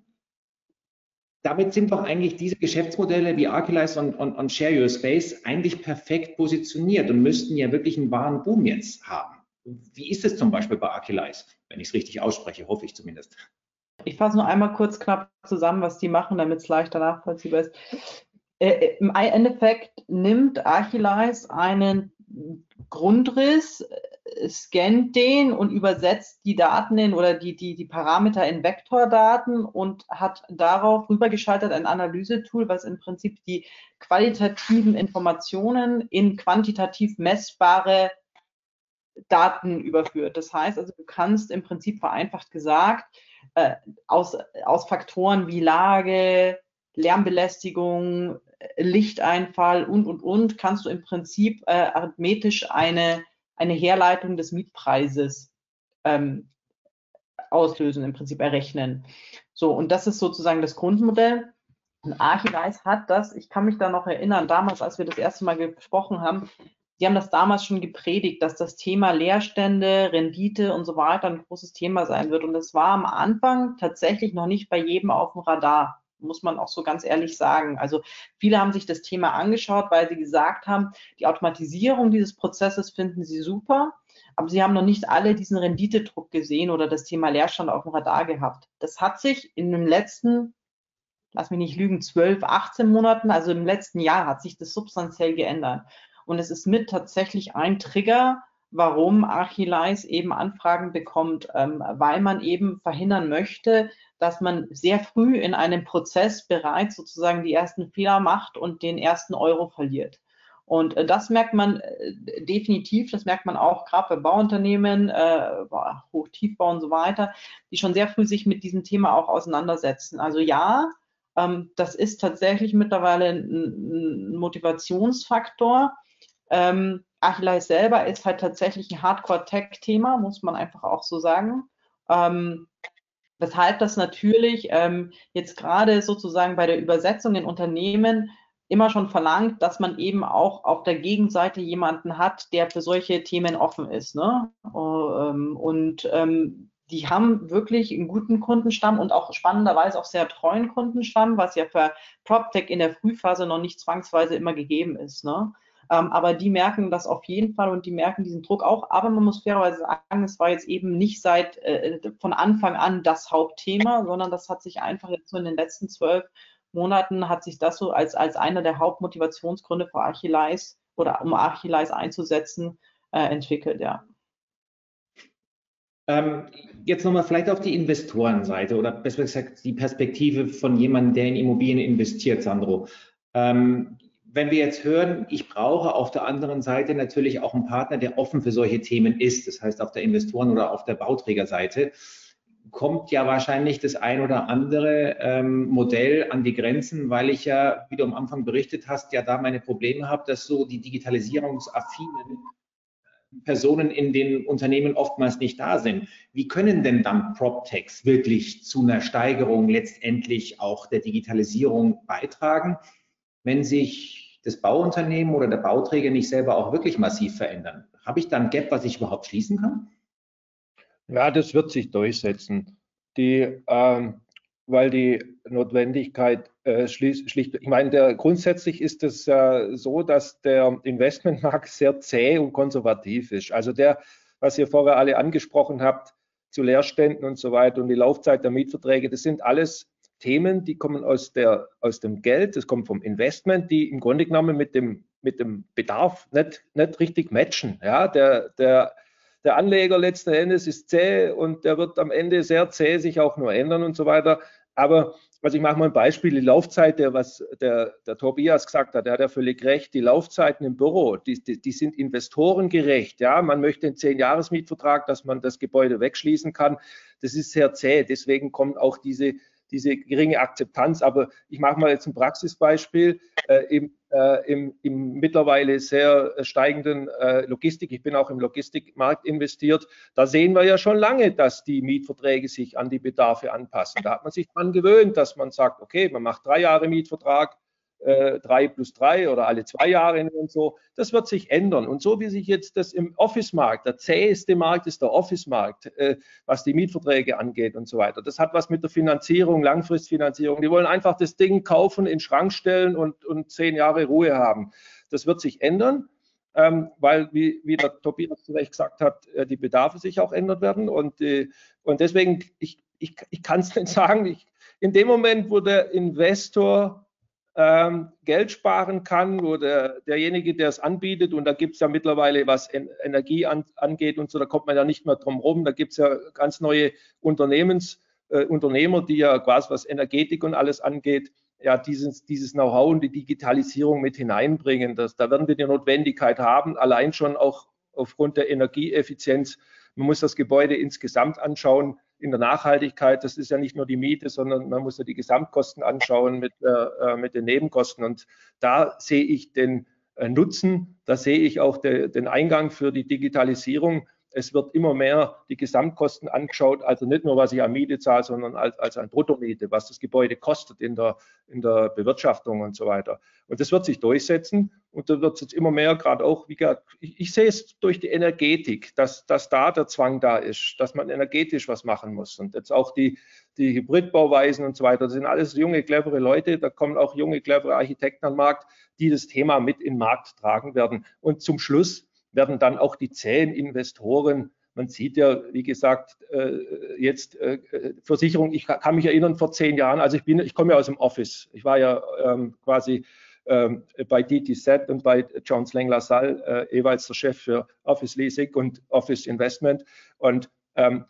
damit sind doch eigentlich diese Geschäftsmodelle wie Archelize und, und, und, Share Your Space eigentlich perfekt positioniert und müssten ja wirklich einen wahren Boom jetzt haben. Wie ist es zum Beispiel bei Archelize, wenn ich es richtig ausspreche, hoffe ich zumindest. Ich fasse nur einmal kurz knapp zusammen, was die machen, damit es leichter nachvollziehbar ist. Äh, äh Im Endeffekt nimmt Archelize einen Grundriss, scannt den und übersetzt die Daten in oder die, die, die Parameter in Vektordaten und hat darauf rübergeschaltet ein Analysetool, was im Prinzip die qualitativen Informationen in quantitativ messbare Daten überführt. Das heißt also, du kannst im Prinzip vereinfacht gesagt äh, aus, aus Faktoren wie Lage, Lärmbelästigung, Lichteinfall und, und, und, kannst du im Prinzip äh, arithmetisch eine eine Herleitung des Mietpreises ähm, auslösen, im Prinzip errechnen. So, und das ist sozusagen das Grundmodell. Und Archivise hat das, ich kann mich da noch erinnern, damals, als wir das erste Mal gesprochen haben, die haben das damals schon gepredigt, dass das Thema Leerstände, Rendite und so weiter ein großes Thema sein wird. Und es war am Anfang tatsächlich noch nicht bei jedem auf dem Radar muss man auch so ganz ehrlich sagen. Also viele haben sich das Thema angeschaut, weil sie gesagt haben, die Automatisierung dieses Prozesses finden sie super, aber sie haben noch nicht alle diesen Renditedruck gesehen oder das Thema Leerstand auf dem Radar gehabt. Das hat sich in den letzten, lass mich nicht lügen, 12, 18 Monaten, also im letzten Jahr hat sich das substanziell geändert. Und es ist mit tatsächlich ein Trigger, warum Archilize eben Anfragen bekommt, ähm, weil man eben verhindern möchte, dass man sehr früh in einem Prozess bereits sozusagen die ersten Fehler macht und den ersten Euro verliert. Und äh, das merkt man äh, definitiv, das merkt man auch gerade bei Bauunternehmen, äh, Hochtiefbau und so weiter, die schon sehr früh sich mit diesem Thema auch auseinandersetzen. Also ja, ähm, das ist tatsächlich mittlerweile ein, ein Motivationsfaktor. Ähm, Achilles selber ist halt tatsächlich ein Hardcore-Tech-Thema, muss man einfach auch so sagen. Ähm, Weshalb das natürlich ähm, jetzt gerade sozusagen bei der Übersetzung in Unternehmen immer schon verlangt, dass man eben auch auf der Gegenseite jemanden hat, der für solche Themen offen ist. Ne? Ähm, und ähm, die haben wirklich einen guten Kundenstamm und auch spannenderweise auch sehr treuen Kundenstamm, was ja für PropTech in der Frühphase noch nicht zwangsweise immer gegeben ist. Ne? Ähm, aber die merken das auf jeden Fall und die merken diesen Druck auch. Aber man muss fairerweise sagen, es war jetzt eben nicht seit äh, von Anfang an das Hauptthema, sondern das hat sich einfach jetzt so in den letzten zwölf Monaten hat sich das so als, als einer der Hauptmotivationsgründe für Archeleis oder um Archeleis einzusetzen, äh, entwickelt, ja. Ähm, jetzt nochmal vielleicht auf die Investorenseite oder besser gesagt die Perspektive von jemandem, der in Immobilien investiert, Sandro. Ähm, wenn wir jetzt hören, ich brauche auf der anderen Seite natürlich auch einen Partner, der offen für solche Themen ist, das heißt auf der Investoren- oder auf der Bauträgerseite, kommt ja wahrscheinlich das ein oder andere ähm, Modell an die Grenzen, weil ich ja, wie du am Anfang berichtet hast, ja da meine Probleme habe, dass so die digitalisierungsaffinen Personen in den Unternehmen oftmals nicht da sind. Wie können denn dann PropTechs wirklich zu einer Steigerung letztendlich auch der Digitalisierung beitragen, wenn sich das Bauunternehmen oder der Bauträger nicht selber auch wirklich massiv verändern? Habe ich da ein Gap, was ich überhaupt schließen kann? Ja, das wird sich durchsetzen. Die, ähm, weil die Notwendigkeit äh, schlicht, ich meine, der, grundsätzlich ist es äh, so, dass der Investmentmarkt sehr zäh und konservativ ist. Also der, was ihr vorher alle angesprochen habt, zu Leerständen und so weiter und die Laufzeit der Mietverträge, das sind alles Themen, die kommen aus, der, aus dem Geld, das kommt vom Investment, die im Grunde genommen mit dem, mit dem Bedarf nicht, nicht richtig matchen. Ja, der, der, der Anleger letzten Endes ist zäh und der wird am Ende sehr zäh sich auch nur ändern und so weiter. Aber also ich mache mal ein Beispiel, die Laufzeit, der, was der, der Tobias gesagt hat, der hat ja völlig recht, die Laufzeiten im Büro, die, die, die sind investorengerecht. Ja, man möchte einen Zehn-Jahres-Mietvertrag, dass man das Gebäude wegschließen kann. Das ist sehr zäh. Deswegen kommen auch diese diese geringe Akzeptanz. Aber ich mache mal jetzt ein Praxisbeispiel äh, im, äh, im, im, mittlerweile sehr steigenden äh, Logistik. Ich bin auch im Logistikmarkt investiert. Da sehen wir ja schon lange, dass die Mietverträge sich an die Bedarfe anpassen. Da hat man sich dran gewöhnt, dass man sagt, okay, man macht drei Jahre Mietvertrag, äh, drei plus drei oder alle zwei Jahre und so. Das wird sich ändern. Und so wie sich jetzt das im Office-Markt, der zäheste Markt ist der Office-Markt, äh, was die Mietverträge angeht und so weiter. Das hat was mit der Finanzierung, Langfristfinanzierung. Die wollen einfach das Ding kaufen, in den Schrank stellen und, und zehn Jahre Ruhe haben. Das wird sich ändern. Ähm, weil, wie, wie der Tobias zu Recht gesagt hat, äh, die Bedarfe sich auch ändern werden. Und, äh, und deswegen, ich, ich, ich kann es nicht sagen, ich, in dem Moment, wo der Investor Geld sparen kann oder derjenige, der es anbietet. Und da gibt es ja mittlerweile, was Energie an, angeht und so, da kommt man ja nicht mehr drum rum. Da gibt es ja ganz neue Unternehmens, äh, Unternehmer, die ja quasi was Energetik und alles angeht, ja dieses, dieses Know-how und die Digitalisierung mit hineinbringen. Das, da werden wir die Notwendigkeit haben, allein schon auch aufgrund der Energieeffizienz. Man muss das Gebäude insgesamt anschauen in der Nachhaltigkeit, das ist ja nicht nur die Miete, sondern man muss ja die Gesamtkosten anschauen mit, äh, äh, mit den Nebenkosten. Und da sehe ich den äh, Nutzen, da sehe ich auch de, den Eingang für die Digitalisierung. Es wird immer mehr die Gesamtkosten angeschaut, also nicht nur, was ich an Miete zahle, sondern als, als an Bruttomiete, was das Gebäude kostet in der, in der Bewirtschaftung und so weiter. Und das wird sich durchsetzen. Und da wird es jetzt immer mehr, gerade auch, wie gesagt, ich, ich, sehe es durch die Energetik, dass, dass da der Zwang da ist, dass man energetisch was machen muss. Und jetzt auch die, die Hybridbauweisen und so weiter, das sind alles junge, clevere Leute, da kommen auch junge, clevere Architekten an den Markt, die das Thema mit in den Markt tragen werden. Und zum Schluss werden dann auch die zähen Investoren man sieht ja, wie gesagt, äh, jetzt äh, Versicherung, ich kann mich erinnern, vor zehn Jahren, also ich bin, ich komme ja aus dem Office. Ich war ja ähm, quasi ähm, bei DTZ und bei John Slang LaSalle äh, jeweils der Chef für Office Leasing und Office Investment. Und ähm,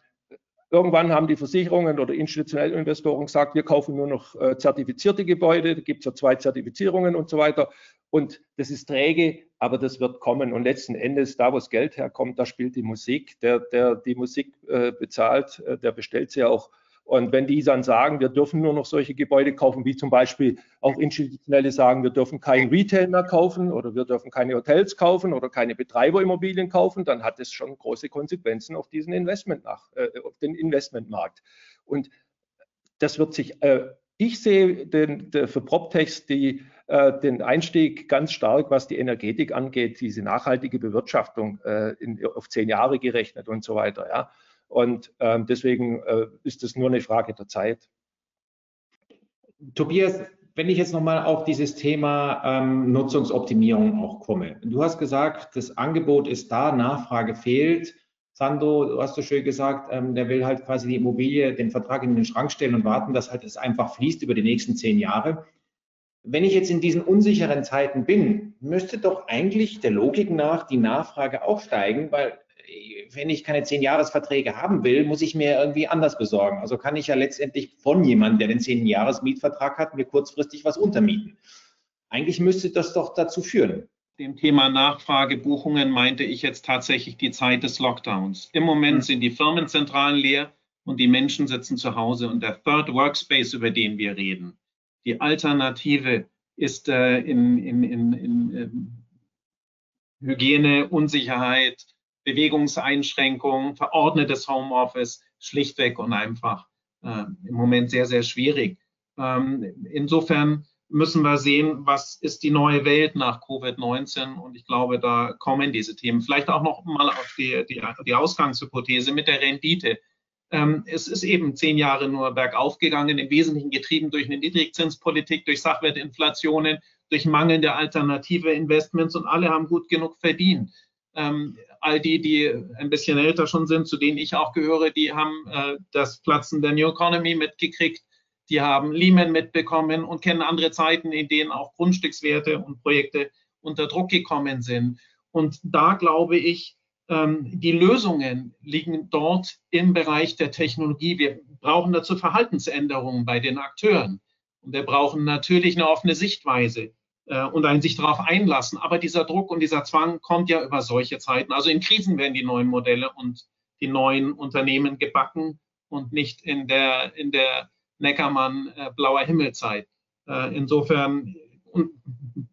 Irgendwann haben die Versicherungen oder institutionelle Investoren gesagt, wir kaufen nur noch äh, zertifizierte Gebäude, da gibt es ja zwei Zertifizierungen und so weiter. Und das ist träge, aber das wird kommen. Und letzten Endes, da wo das Geld herkommt, da spielt die Musik. Der, der die Musik äh, bezahlt, äh, der bestellt sie auch und wenn die dann sagen, wir dürfen nur noch solche Gebäude kaufen, wie zum Beispiel auch institutionelle sagen, wir dürfen kein Retail mehr kaufen oder wir dürfen keine Hotels kaufen oder keine Betreiberimmobilien kaufen, dann hat es schon große Konsequenzen auf diesen Investment nach, äh, auf den Investmentmarkt. Und das wird sich, äh, ich sehe den, der, für PropTechs die, äh, den Einstieg ganz stark, was die Energetik angeht, diese nachhaltige Bewirtschaftung äh, in, auf zehn Jahre gerechnet und so weiter. Ja. Und ähm, deswegen äh, ist es nur eine Frage der Zeit. Tobias, wenn ich jetzt nochmal auf dieses Thema ähm, Nutzungsoptimierung auch komme. Du hast gesagt, das Angebot ist da, Nachfrage fehlt. Sando, du hast so schön gesagt, ähm, der will halt quasi die Immobilie, den Vertrag in den Schrank stellen und warten, dass halt es einfach fließt über die nächsten zehn Jahre. Wenn ich jetzt in diesen unsicheren Zeiten bin, müsste doch eigentlich der Logik nach die Nachfrage auch steigen, weil wenn ich keine zehn Jahresverträge haben will, muss ich mir irgendwie anders besorgen. Also kann ich ja letztendlich von jemandem, der den zehn Jahres Mietvertrag hat, mir kurzfristig was untermieten. Eigentlich müsste das doch dazu führen. Dem Thema Nachfragebuchungen meinte ich jetzt tatsächlich die Zeit des Lockdowns. Im Moment mhm. sind die Firmenzentralen leer und die Menschen sitzen zu Hause. Und der Third Workspace, über den wir reden, die Alternative ist äh, in, in, in, in Hygiene, Unsicherheit, Bewegungseinschränkungen, verordnetes Homeoffice, schlichtweg und einfach äh, im Moment sehr, sehr schwierig. Ähm, insofern müssen wir sehen, was ist die neue Welt nach Covid-19 und ich glaube, da kommen diese Themen. Vielleicht auch noch mal auf die, die, die Ausgangshypothese mit der Rendite. Ähm, es ist eben zehn Jahre nur bergauf gegangen, im Wesentlichen getrieben durch eine Niedrigzinspolitik, durch Sachwertinflationen, durch mangelnde alternative Investments und alle haben gut genug verdient. Ähm, all die, die ein bisschen älter schon sind, zu denen ich auch gehöre, die haben äh, das Platzen der New Economy mitgekriegt, die haben Lehman mitbekommen und kennen andere Zeiten, in denen auch Grundstückswerte und Projekte unter Druck gekommen sind. Und da glaube ich, ähm, die Lösungen liegen dort im Bereich der Technologie. Wir brauchen dazu Verhaltensänderungen bei den Akteuren. Und wir brauchen natürlich eine offene Sichtweise äh, und ein sich darauf einlassen. Aber dieser Druck und dieser Zwang kommt ja über solche Zeiten. Also in Krisen werden die neuen Modelle und die neuen Unternehmen gebacken und nicht in der, in der Neckermann äh, Himmelzeit. Äh, insofern, und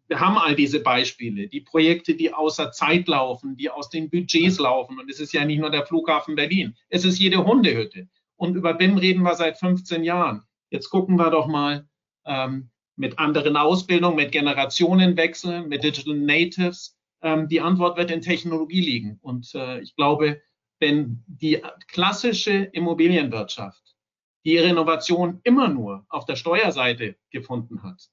wir haben all diese Beispiele, die Projekte, die außer Zeit laufen, die aus den Budgets laufen. Und es ist ja nicht nur der Flughafen Berlin, es ist jede Hundehütte. Und über BIM reden wir seit 15 Jahren. Jetzt gucken wir doch mal, ähm, mit anderen Ausbildungen, mit Generationenwechseln, mit Digital Natives. Ähm, die Antwort wird in Technologie liegen. Und äh, ich glaube, wenn die klassische Immobilienwirtschaft die ihre Innovation immer nur auf der Steuerseite gefunden hat,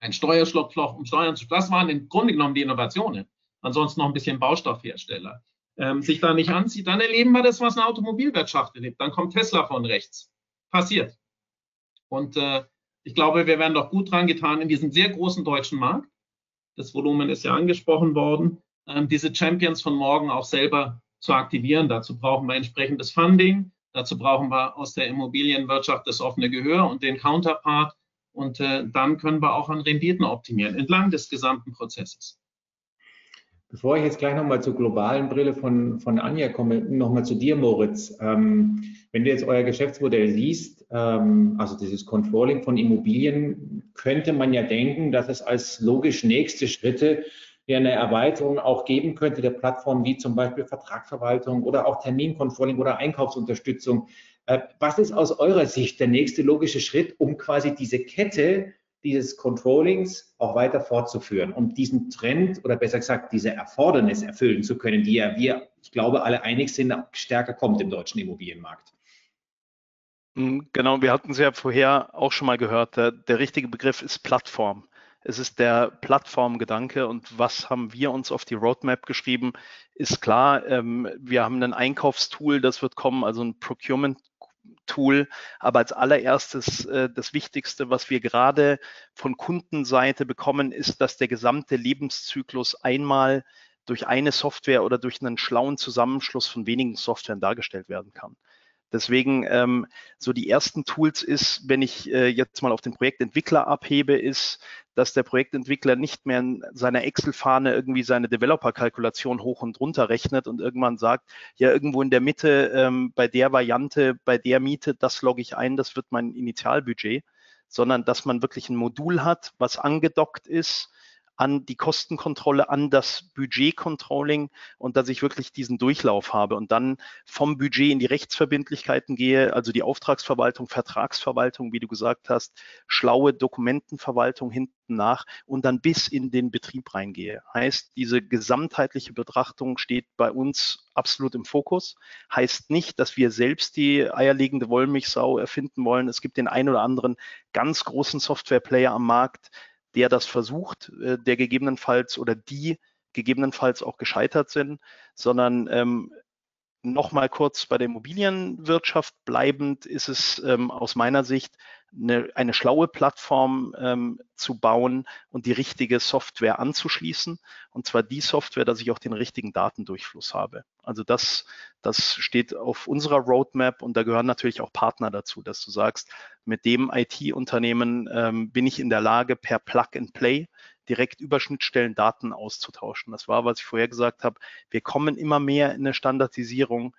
ein Steuerschlupfloch, um Steuern zu, das waren im Grunde genommen die Innovationen. Ansonsten noch ein bisschen Baustoffhersteller. Ähm, sich da nicht anzieht, dann erleben wir das, was eine Automobilwirtschaft erlebt. Dann kommt Tesla von rechts. Passiert. Und äh, ich glaube, wir werden doch gut dran getan, in diesem sehr großen deutschen Markt, das Volumen ist ja angesprochen worden, ähm, diese Champions von morgen auch selber zu aktivieren. Dazu brauchen wir entsprechendes Funding. Dazu brauchen wir aus der Immobilienwirtschaft das offene Gehör und den Counterpart. Und äh, dann können wir auch an Renditen optimieren, entlang des gesamten Prozesses. Bevor ich jetzt gleich nochmal zur globalen Brille von, von Anja komme, nochmal zu dir, Moritz. Ähm, wenn du jetzt euer Geschäftsmodell siehst, ähm, also dieses Controlling von Immobilien, könnte man ja denken, dass es als logisch nächste Schritte eine Erweiterung auch geben könnte der Plattform wie zum Beispiel Vertragsverwaltung oder auch Termincontrolling oder Einkaufsunterstützung. Äh, was ist aus eurer Sicht der nächste logische Schritt, um quasi diese Kette dieses Controllings auch weiter fortzuführen und diesen Trend oder besser gesagt diese Erfordernis erfüllen zu können, die ja wir, ich glaube, alle einig sind, stärker kommt im deutschen Immobilienmarkt. Hm, genau, wir hatten es ja vorher auch schon mal gehört. Der, der richtige Begriff ist Plattform. Es ist der Plattformgedanke und was haben wir uns auf die Roadmap geschrieben, ist klar. Ähm, wir haben ein Einkaufstool, das wird kommen, also ein Procurement Tool. Aber als allererstes äh, das Wichtigste, was wir gerade von Kundenseite bekommen, ist, dass der gesamte Lebenszyklus einmal durch eine Software oder durch einen schlauen Zusammenschluss von wenigen Softwaren dargestellt werden kann. Deswegen ähm, so die ersten Tools ist, wenn ich äh, jetzt mal auf den Projektentwickler abhebe, ist, dass der Projektentwickler nicht mehr in seiner Excel-Fahne irgendwie seine Developer-Kalkulation hoch und runter rechnet und irgendwann sagt, ja, irgendwo in der Mitte ähm, bei der Variante, bei der Miete, das logge ich ein, das wird mein Initialbudget, sondern dass man wirklich ein Modul hat, was angedockt ist an die Kostenkontrolle, an das Budgetcontrolling und dass ich wirklich diesen Durchlauf habe und dann vom Budget in die Rechtsverbindlichkeiten gehe, also die Auftragsverwaltung, Vertragsverwaltung, wie du gesagt hast, schlaue Dokumentenverwaltung hinten nach und dann bis in den Betrieb reingehe. Heißt, diese gesamtheitliche Betrachtung steht bei uns absolut im Fokus. Heißt nicht, dass wir selbst die eierlegende Wollmilchsau erfinden wollen. Es gibt den ein oder anderen ganz großen Softwareplayer am Markt, der das versucht, äh, der gegebenenfalls oder die gegebenenfalls auch gescheitert sind, sondern ähm, Nochmal kurz bei der Immobilienwirtschaft bleibend ist es ähm, aus meiner Sicht eine, eine schlaue Plattform ähm, zu bauen und die richtige Software anzuschließen. Und zwar die Software, dass ich auch den richtigen Datendurchfluss habe. Also das, das steht auf unserer Roadmap und da gehören natürlich auch Partner dazu, dass du sagst, mit dem IT-Unternehmen ähm, bin ich in der Lage, per Plug and Play direkt über Schnittstellen Daten auszutauschen. Das war, was ich vorher gesagt habe. Wir kommen immer mehr in eine Standardisierung.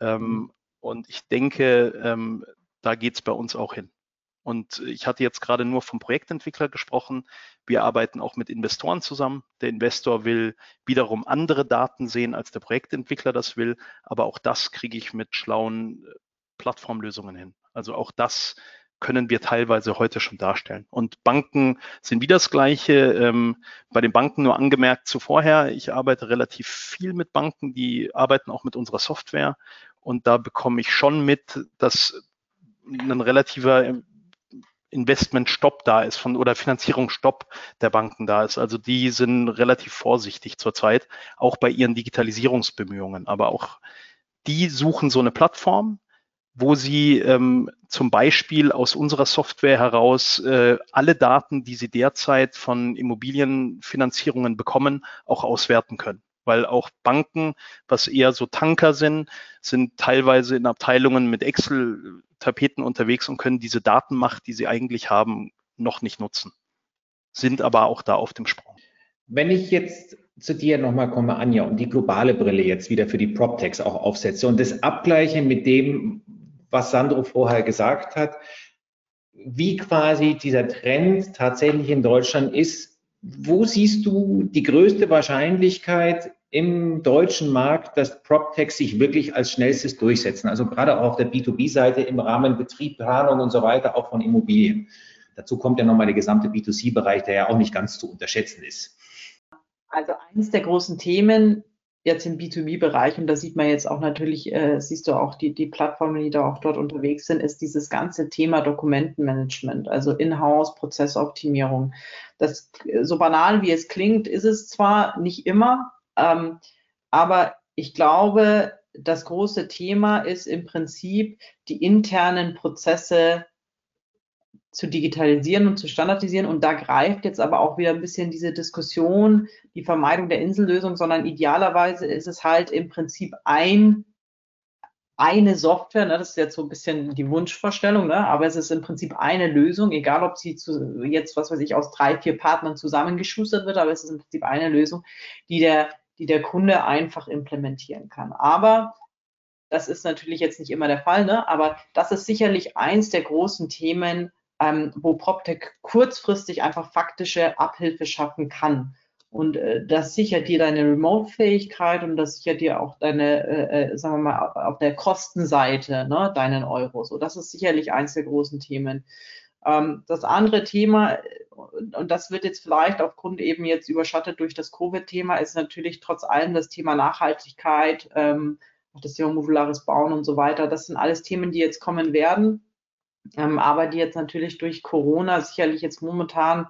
Ähm, mhm. Und ich denke, ähm, da geht es bei uns auch hin. Und ich hatte jetzt gerade nur vom Projektentwickler gesprochen. Wir arbeiten auch mit Investoren zusammen. Der Investor will wiederum andere Daten sehen, als der Projektentwickler das will. Aber auch das kriege ich mit schlauen äh, Plattformlösungen hin. Also auch das können wir teilweise heute schon darstellen. Und Banken sind wie das Gleiche. Ähm, bei den Banken nur angemerkt zuvorher, ich arbeite relativ viel mit Banken, die arbeiten auch mit unserer Software. Und da bekomme ich schon mit, dass ein relativer Investmentstopp da ist von oder Finanzierungsstopp der Banken da ist. Also die sind relativ vorsichtig zurzeit, auch bei ihren Digitalisierungsbemühungen. Aber auch die suchen so eine Plattform, wo sie ähm, zum Beispiel aus unserer Software heraus äh, alle Daten, die sie derzeit von Immobilienfinanzierungen bekommen, auch auswerten können. Weil auch Banken, was eher so Tanker sind, sind teilweise in Abteilungen mit Excel-Tapeten unterwegs und können diese Datenmacht, die sie eigentlich haben, noch nicht nutzen. Sind aber auch da auf dem Sprung. Wenn ich jetzt zu dir nochmal komme, Anja, und die globale Brille jetzt wieder für die PropTechs auch aufsetze und das abgleiche mit dem, was Sandro vorher gesagt hat, wie quasi dieser Trend tatsächlich in Deutschland ist. Wo siehst du die größte Wahrscheinlichkeit im deutschen Markt, dass PropTechs sich wirklich als schnellstes durchsetzen? Also gerade auch auf der B2B-Seite im Rahmen Betrieb, Planung und so weiter, auch von Immobilien. Dazu kommt ja nochmal der gesamte B2C-Bereich, der ja auch nicht ganz zu unterschätzen ist. Also eines der großen Themen jetzt im B2B-Bereich, und da sieht man jetzt auch natürlich, äh, siehst du auch die, die Plattformen, die da auch dort unterwegs sind, ist dieses ganze Thema Dokumentenmanagement, also Inhouse-Prozessoptimierung. Das, so banal wie es klingt, ist es zwar nicht immer, ähm, aber ich glaube, das große Thema ist im Prinzip die internen Prozesse zu digitalisieren und zu standardisieren. Und da greift jetzt aber auch wieder ein bisschen diese Diskussion, die Vermeidung der Insellösung, sondern idealerweise ist es halt im Prinzip ein, eine Software, ne, das ist jetzt so ein bisschen die Wunschvorstellung, ne, aber es ist im Prinzip eine Lösung, egal ob sie zu, jetzt, was weiß ich, aus drei, vier Partnern zusammengeschustert wird, aber es ist im Prinzip eine Lösung, die der, die der Kunde einfach implementieren kann. Aber das ist natürlich jetzt nicht immer der Fall, ne? aber das ist sicherlich eins der großen Themen, ähm, wo PropTech kurzfristig einfach faktische Abhilfe schaffen kann. Und äh, das sichert dir deine Remote-Fähigkeit und das sichert dir auch deine, äh, äh sagen wir mal, auf der Kostenseite, ne, deinen Euro. So, das ist sicherlich eins der großen Themen. Ähm, das andere Thema, und das wird jetzt vielleicht aufgrund eben jetzt überschattet durch das Covid-Thema, ist natürlich trotz allem das Thema Nachhaltigkeit, ähm, auch das Thema modulares Bauen und so weiter. Das sind alles Themen, die jetzt kommen werden ähm, aber die jetzt natürlich durch Corona sicherlich jetzt momentan,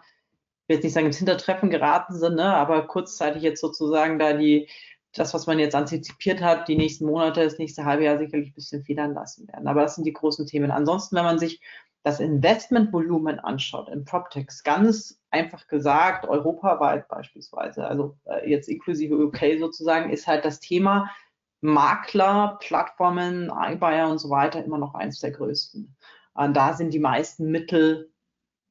ich will jetzt nicht sagen ins Hintertreffen geraten sind, ne, aber kurzzeitig jetzt sozusagen da die, das, was man jetzt antizipiert hat, die nächsten Monate, das nächste halbe Jahr sicherlich ein bisschen federn lassen werden. Aber das sind die großen Themen. Ansonsten, wenn man sich das Investmentvolumen anschaut in PropTechs, ganz einfach gesagt, europaweit beispielsweise, also äh, jetzt inklusive UK sozusagen, ist halt das Thema Makler, Plattformen, iBuyer und so weiter immer noch eins der größten. Und da sind die meisten Mittel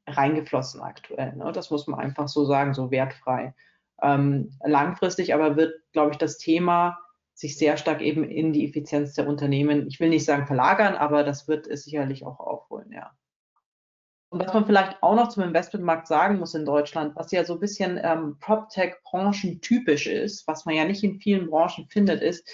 reingeflossen aktuell. Ne? Das muss man einfach so sagen, so wertfrei. Ähm, langfristig aber wird, glaube ich, das Thema sich sehr stark eben in die Effizienz der Unternehmen, ich will nicht sagen verlagern, aber das wird es sicherlich auch aufholen, ja. Und was man vielleicht auch noch zum Investmentmarkt sagen muss in Deutschland, was ja so ein bisschen ähm, PropTech-Branchen typisch ist, was man ja nicht in vielen Branchen findet, ist,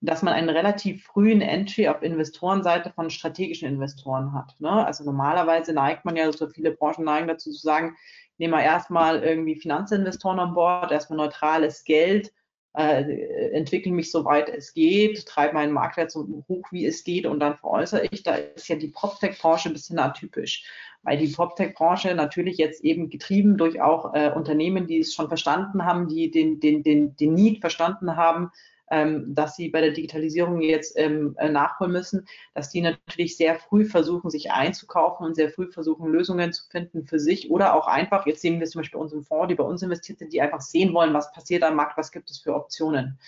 dass man einen relativ frühen Entry auf Investorenseite von strategischen Investoren hat. Ne? Also normalerweise neigt man ja, so viele Branchen neigen dazu zu sagen, nehmen wir erstmal irgendwie Finanzinvestoren an Bord, erstmal neutrales Geld, äh, entwickle mich so weit es geht, treibe meinen Marktwert so hoch wie es geht und dann veräußere ich. Da ist ja die PropTech-Branche ein bisschen atypisch, weil die PropTech-Branche natürlich jetzt eben getrieben durch auch äh, Unternehmen, die es schon verstanden haben, die den, den, den, den Need verstanden haben, ähm, dass sie bei der Digitalisierung jetzt ähm, äh, nachholen müssen, dass die natürlich sehr früh versuchen, sich einzukaufen und sehr früh versuchen, Lösungen zu finden für sich oder auch einfach, jetzt sehen wir zum Beispiel unseren Fonds, die bei uns investiert sind, die einfach sehen wollen, was passiert am Markt, was gibt es für Optionen.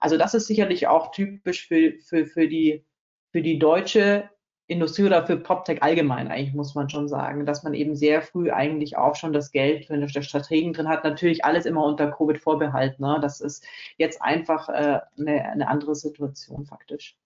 Also das ist sicherlich auch typisch für, für, für, die, für die deutsche Industrie oder für PropTech allgemein eigentlich, muss man schon sagen, dass man eben sehr früh eigentlich auch schon das Geld, wenn der Strategen drin hat, natürlich alles immer unter Covid vorbehalten. Ne? Das ist jetzt einfach äh, eine, eine andere Situation faktisch.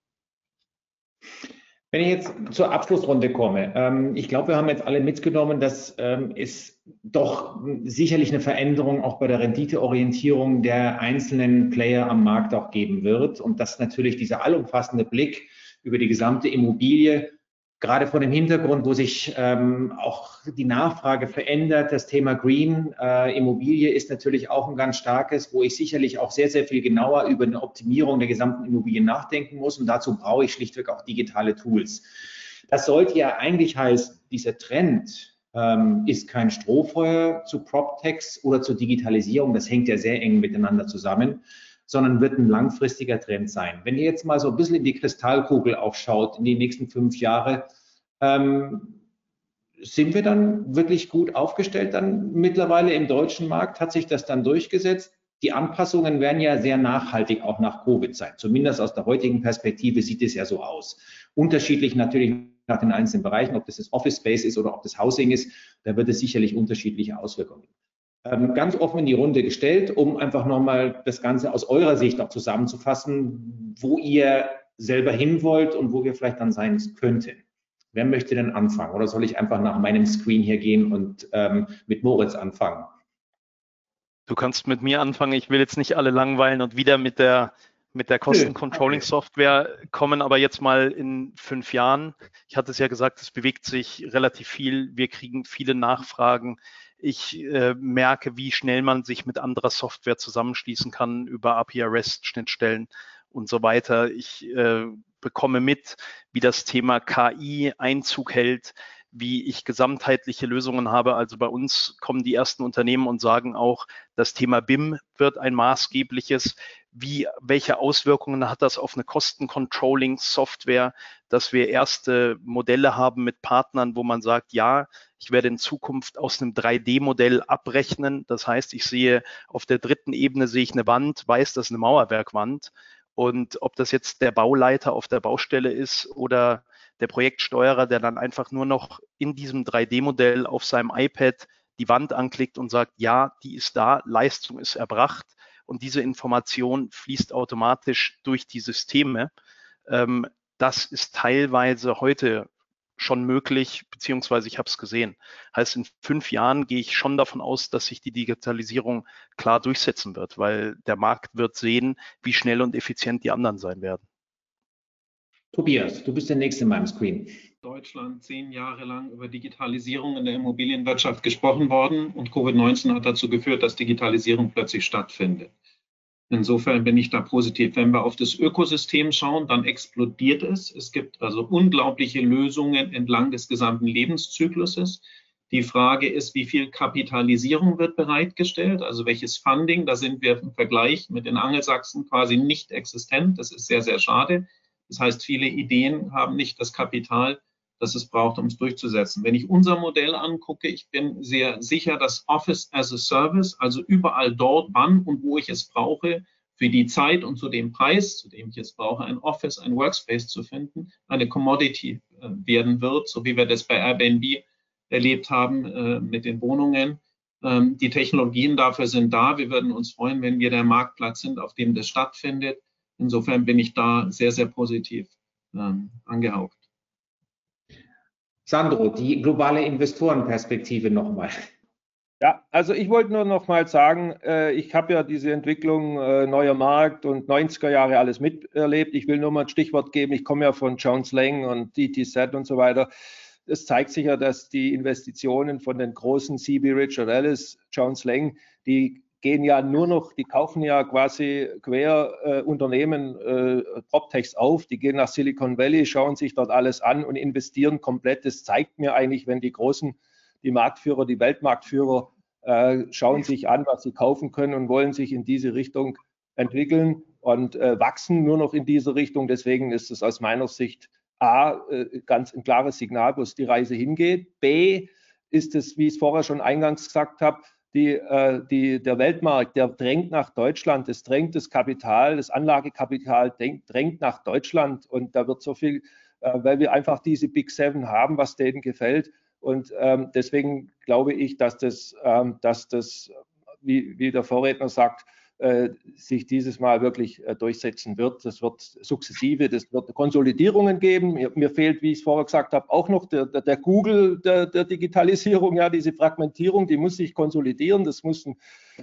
Wenn ich jetzt zur Abschlussrunde komme, ähm, ich glaube, wir haben jetzt alle mitgenommen, dass ähm, es doch sicherlich eine Veränderung auch bei der Renditeorientierung der einzelnen Player am Markt auch geben wird und dass natürlich dieser allumfassende Blick über die gesamte Immobilie. Gerade vor dem Hintergrund, wo sich ähm, auch die Nachfrage verändert, das Thema Green äh, Immobilie ist natürlich auch ein ganz starkes, wo ich sicherlich auch sehr, sehr viel genauer über eine Optimierung der gesamten Immobilien nachdenken muss. Und dazu brauche ich schlichtweg auch digitale Tools. Das sollte ja eigentlich heißen, dieser Trend ähm, ist kein Strohfeuer zu PropTechs oder zur Digitalisierung. Das hängt ja sehr eng miteinander zusammen sondern wird ein langfristiger Trend sein. Wenn ihr jetzt mal so ein bisschen in die Kristallkugel aufschaut, in die nächsten fünf Jahre, ähm, sind wir dann wirklich gut aufgestellt dann mittlerweile im deutschen Markt? Hat sich das dann durchgesetzt? Die Anpassungen werden ja sehr nachhaltig auch nach Covid sein. Zumindest aus der heutigen Perspektive sieht es ja so aus. Unterschiedlich natürlich nach den einzelnen Bereichen, ob das das Office Space ist oder ob das Housing ist, da wird es sicherlich unterschiedliche Auswirkungen ganz offen in die Runde gestellt, um einfach nochmal das Ganze aus eurer Sicht auch zusammenzufassen, wo ihr selber hin wollt und wo wir vielleicht dann sein könnten. Wer möchte denn anfangen? Oder soll ich einfach nach meinem Screen hier gehen und ähm, mit Moritz anfangen? Du kannst mit mir anfangen. Ich will jetzt nicht alle langweilen und wieder mit der mit der Kosten-Controlling-Software kommen aber jetzt mal in fünf Jahren. Ich hatte es ja gesagt, es bewegt sich relativ viel. Wir kriegen viele Nachfragen ich äh, merke, wie schnell man sich mit anderer Software zusammenschließen kann über API-REST-Schnittstellen und so weiter. Ich äh, bekomme mit, wie das Thema KI Einzug hält, wie ich gesamtheitliche Lösungen habe. Also bei uns kommen die ersten Unternehmen und sagen auch, das Thema BIM wird ein maßgebliches. Wie, welche Auswirkungen hat das auf eine Kostencontrolling-Software, dass wir erste Modelle haben mit Partnern, wo man sagt, ja, ich werde in Zukunft aus einem 3D-Modell abrechnen. Das heißt, ich sehe auf der dritten Ebene sehe ich eine Wand, weiß, das ist eine Mauerwerkwand. Und ob das jetzt der Bauleiter auf der Baustelle ist oder der Projektsteuerer, der dann einfach nur noch in diesem 3D-Modell auf seinem iPad die Wand anklickt und sagt, ja, die ist da, Leistung ist erbracht und diese Information fließt automatisch durch die Systeme. Ähm, das ist teilweise heute schon möglich, beziehungsweise ich habe es gesehen. Heißt, in fünf Jahren gehe ich schon davon aus, dass sich die Digitalisierung klar durchsetzen wird, weil der Markt wird sehen, wie schnell und effizient die anderen sein werden. Tobias, du bist der Nächste in meinem Screen. Deutschland zehn Jahre lang über Digitalisierung in der Immobilienwirtschaft gesprochen worden und Covid-19 hat dazu geführt, dass Digitalisierung plötzlich stattfindet. Insofern bin ich da positiv. Wenn wir auf das Ökosystem schauen, dann explodiert es. Es gibt also unglaubliche Lösungen entlang des gesamten Lebenszykluses. Die Frage ist, wie viel Kapitalisierung wird bereitgestellt, also welches Funding. Da sind wir im Vergleich mit den Angelsachsen quasi nicht existent. Das ist sehr, sehr schade. Das heißt, viele Ideen haben nicht das Kapital, das es braucht, um es durchzusetzen. Wenn ich unser Modell angucke, ich bin sehr sicher, dass Office as a Service, also überall dort, wann und wo ich es brauche, für die Zeit und zu dem Preis, zu dem ich es brauche, ein Office, ein Workspace zu finden, eine Commodity äh, werden wird, so wie wir das bei Airbnb erlebt haben äh, mit den Wohnungen. Ähm, die Technologien dafür sind da. Wir würden uns freuen, wenn wir der Marktplatz sind, auf dem das stattfindet. Insofern bin ich da sehr, sehr positiv ähm, angehaucht. Sandro, die globale Investorenperspektive nochmal. Ja, also ich wollte nur noch mal sagen, äh, ich habe ja diese Entwicklung äh, neuer Markt und 90er Jahre alles miterlebt. Ich will nur mal ein Stichwort geben. Ich komme ja von Jones Lang und DTZ und so weiter. Es zeigt sich ja, dass die Investitionen von den großen CB Richard Ellis, Jones Lang, die gehen ja nur noch, die kaufen ja quasi quer äh, Unternehmen äh, PropTechs auf, die gehen nach Silicon Valley, schauen sich dort alles an und investieren komplett. Das zeigt mir eigentlich, wenn die großen die Marktführer, die Weltmarktführer äh, schauen sich an, was sie kaufen können und wollen sich in diese Richtung entwickeln und äh, wachsen nur noch in diese Richtung. Deswegen ist es aus meiner Sicht A, äh, ganz ein klares Signal, wo es die Reise hingeht. B, ist es, wie ich es vorher schon eingangs gesagt habe, die, äh, die, der Weltmarkt, der drängt nach Deutschland, es drängt das Kapital, das Anlagekapital drängt nach Deutschland. Und da wird so viel, äh, weil wir einfach diese Big Seven haben, was denen gefällt, und ähm, deswegen glaube ich, dass das, ähm, dass das wie, wie der Vorredner sagt, sich dieses Mal wirklich äh, durchsetzen wird. Das wird sukzessive, das wird Konsolidierungen geben. Mir, fehlt, wie ich es vorher gesagt habe, auch noch der, der, der Google der, der, Digitalisierung, ja, diese Fragmentierung, die muss sich konsolidieren. Das müssen,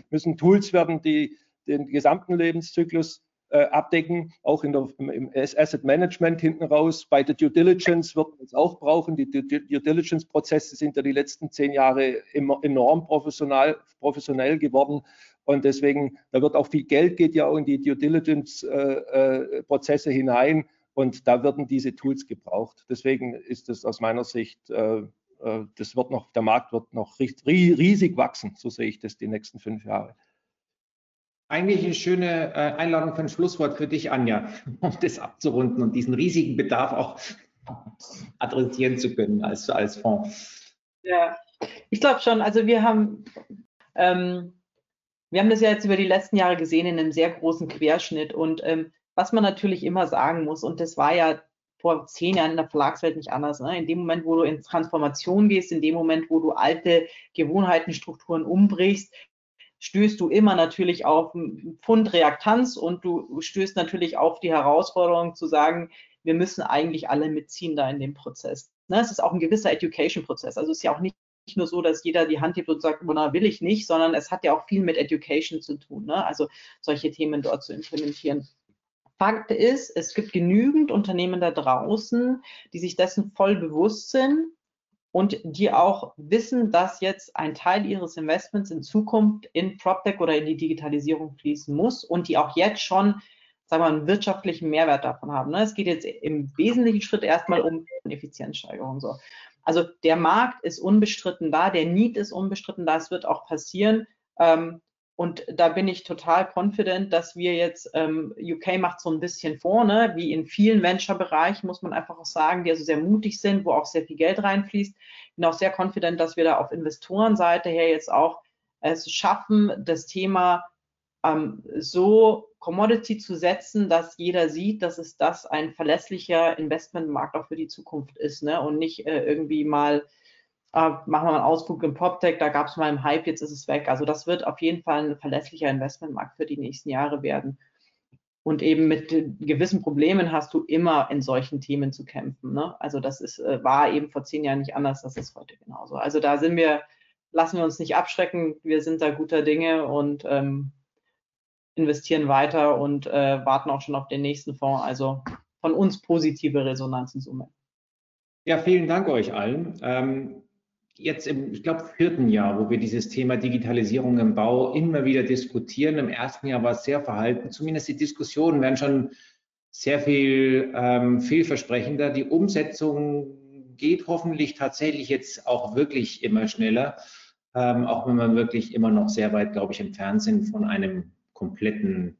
müssen Tools werden, die den gesamten Lebenszyklus äh, abdecken, auch in der, im Asset Management hinten raus. Bei der Due Diligence wird man es auch brauchen. Die Due, Diligence-Prozesse sind ja die letzten zehn Jahre enorm professional, professionell geworden. Und deswegen, da wird auch viel Geld geht ja auch in die Due Diligence-Prozesse äh, äh, hinein. Und da werden diese Tools gebraucht. Deswegen ist es aus meiner Sicht, äh, das wird noch, der Markt wird noch riesig wachsen. So sehe ich das die nächsten fünf Jahre. Eigentlich eine schöne Einladung für ein Schlusswort für dich, Anja, um das abzurunden und diesen riesigen Bedarf auch adressieren zu können als, als Fonds. Ja, ich glaube schon. Also wir haben, ähm, wir haben das ja jetzt über die letzten Jahre gesehen in einem sehr großen Querschnitt. Und ähm, was man natürlich immer sagen muss, und das war ja vor zehn Jahren in der Verlagswelt nicht anders. Ne? In dem Moment, wo du in Transformation gehst, in dem Moment, wo du alte Gewohnheiten, Strukturen umbrichst, stößt du immer natürlich auf einen Pfund Reaktanz und du stößt natürlich auf die Herausforderung zu sagen, wir müssen eigentlich alle mitziehen da in dem Prozess. Ne, es ist auch ein gewisser Education-Prozess. Also es ist ja auch nicht nur so, dass jeder die Hand hebt und sagt, na, will ich nicht, sondern es hat ja auch viel mit Education zu tun. Ne? Also solche Themen dort zu implementieren. Fakt ist, es gibt genügend Unternehmen da draußen, die sich dessen voll bewusst sind und die auch wissen, dass jetzt ein Teil ihres Investments in Zukunft in PropTech oder in die Digitalisierung fließen muss und die auch jetzt schon, sagen wir einen wirtschaftlichen Mehrwert davon haben. Ne? Es geht jetzt im wesentlichen Schritt erstmal um Effizienzsteigerung. So. Also der Markt ist unbestritten da, der Need ist unbestritten da, es wird auch passieren. Ähm, und da bin ich total confident, dass wir jetzt, ähm, UK macht so ein bisschen vorne, wie in vielen Venture-Bereichen, muss man einfach auch sagen, die also sehr mutig sind, wo auch sehr viel Geld reinfließt. Bin auch sehr confident, dass wir da auf Investorenseite her jetzt auch es schaffen, das Thema ähm, so Commodity zu setzen, dass jeder sieht, dass es das ein verlässlicher Investmentmarkt auch für die Zukunft ist ne? und nicht äh, irgendwie mal äh, machen wir mal einen Ausflug im PropTech, da gab es mal einen Hype, jetzt ist es weg. Also das wird auf jeden Fall ein verlässlicher Investmentmarkt für die nächsten Jahre werden. Und eben mit gewissen Problemen hast du immer in solchen Themen zu kämpfen. Ne? Also das ist, äh, war eben vor zehn Jahren nicht anders, das ist heute genauso. Also da sind wir, lassen wir uns nicht abschrecken, wir sind da guter Dinge und ähm, investieren weiter und äh, warten auch schon auf den nächsten Fonds. Also von uns positive Resonanz in Summe. Ja, vielen Dank euch allen. Ähm, jetzt im, ich glaube, vierten Jahr, wo wir dieses Thema Digitalisierung im Bau immer wieder diskutieren. Im ersten Jahr war es sehr verhalten. Zumindest die Diskussionen werden schon sehr viel ähm, vielversprechender. Die Umsetzung geht hoffentlich tatsächlich jetzt auch wirklich immer schneller, ähm, auch wenn wir wirklich immer noch sehr weit, glaube ich, entfernt sind von einem kompletten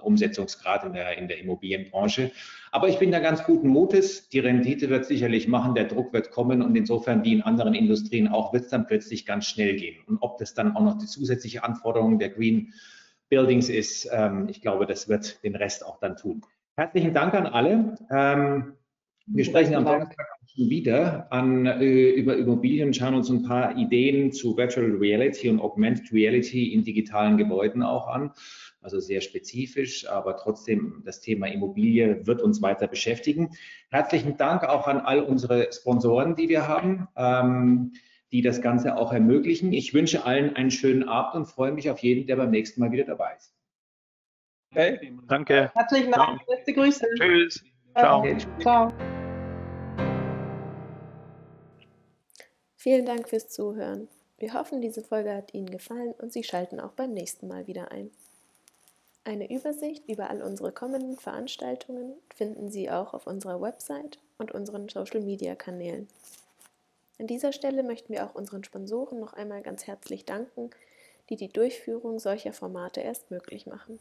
Umsetzungsgrad in der, in der Immobilienbranche. Aber ich bin da ganz guten Mutes. Die Rendite wird sicherlich machen, der Druck wird kommen und insofern wie in anderen Industrien auch, wird es dann plötzlich ganz schnell gehen. Und ob das dann auch noch die zusätzliche Anforderung der Green Buildings ist, ähm, ich glaube, das wird den Rest auch dann tun. Herzlichen Dank an alle. Ähm, wir sprechen am Donnerstag schon wieder an, äh, über Immobilien, schauen uns ein paar Ideen zu Virtual Reality und Augmented Reality in digitalen Gebäuden auch an. also sehr spezifisch, aber trotzdem das Thema Immobilie wird uns weiter beschäftigen. Herzlichen Dank auch an all unsere Sponsoren, die wir haben, ähm, die das Ganze auch ermöglichen. Ich wünsche allen einen schönen Abend und freue mich auf jeden, der beim nächsten Mal wieder dabei ist. Okay, danke. Herzlichen Dank. Beste Grüße. Tschüss. Ciao. Ciao. Vielen Dank fürs Zuhören. Wir hoffen, diese Folge hat Ihnen gefallen und Sie schalten auch beim nächsten Mal wieder ein. Eine Übersicht über all unsere kommenden Veranstaltungen finden Sie auch auf unserer Website und unseren Social-Media-Kanälen. An dieser Stelle möchten wir auch unseren Sponsoren noch einmal ganz herzlich danken, die die Durchführung solcher Formate erst möglich machen.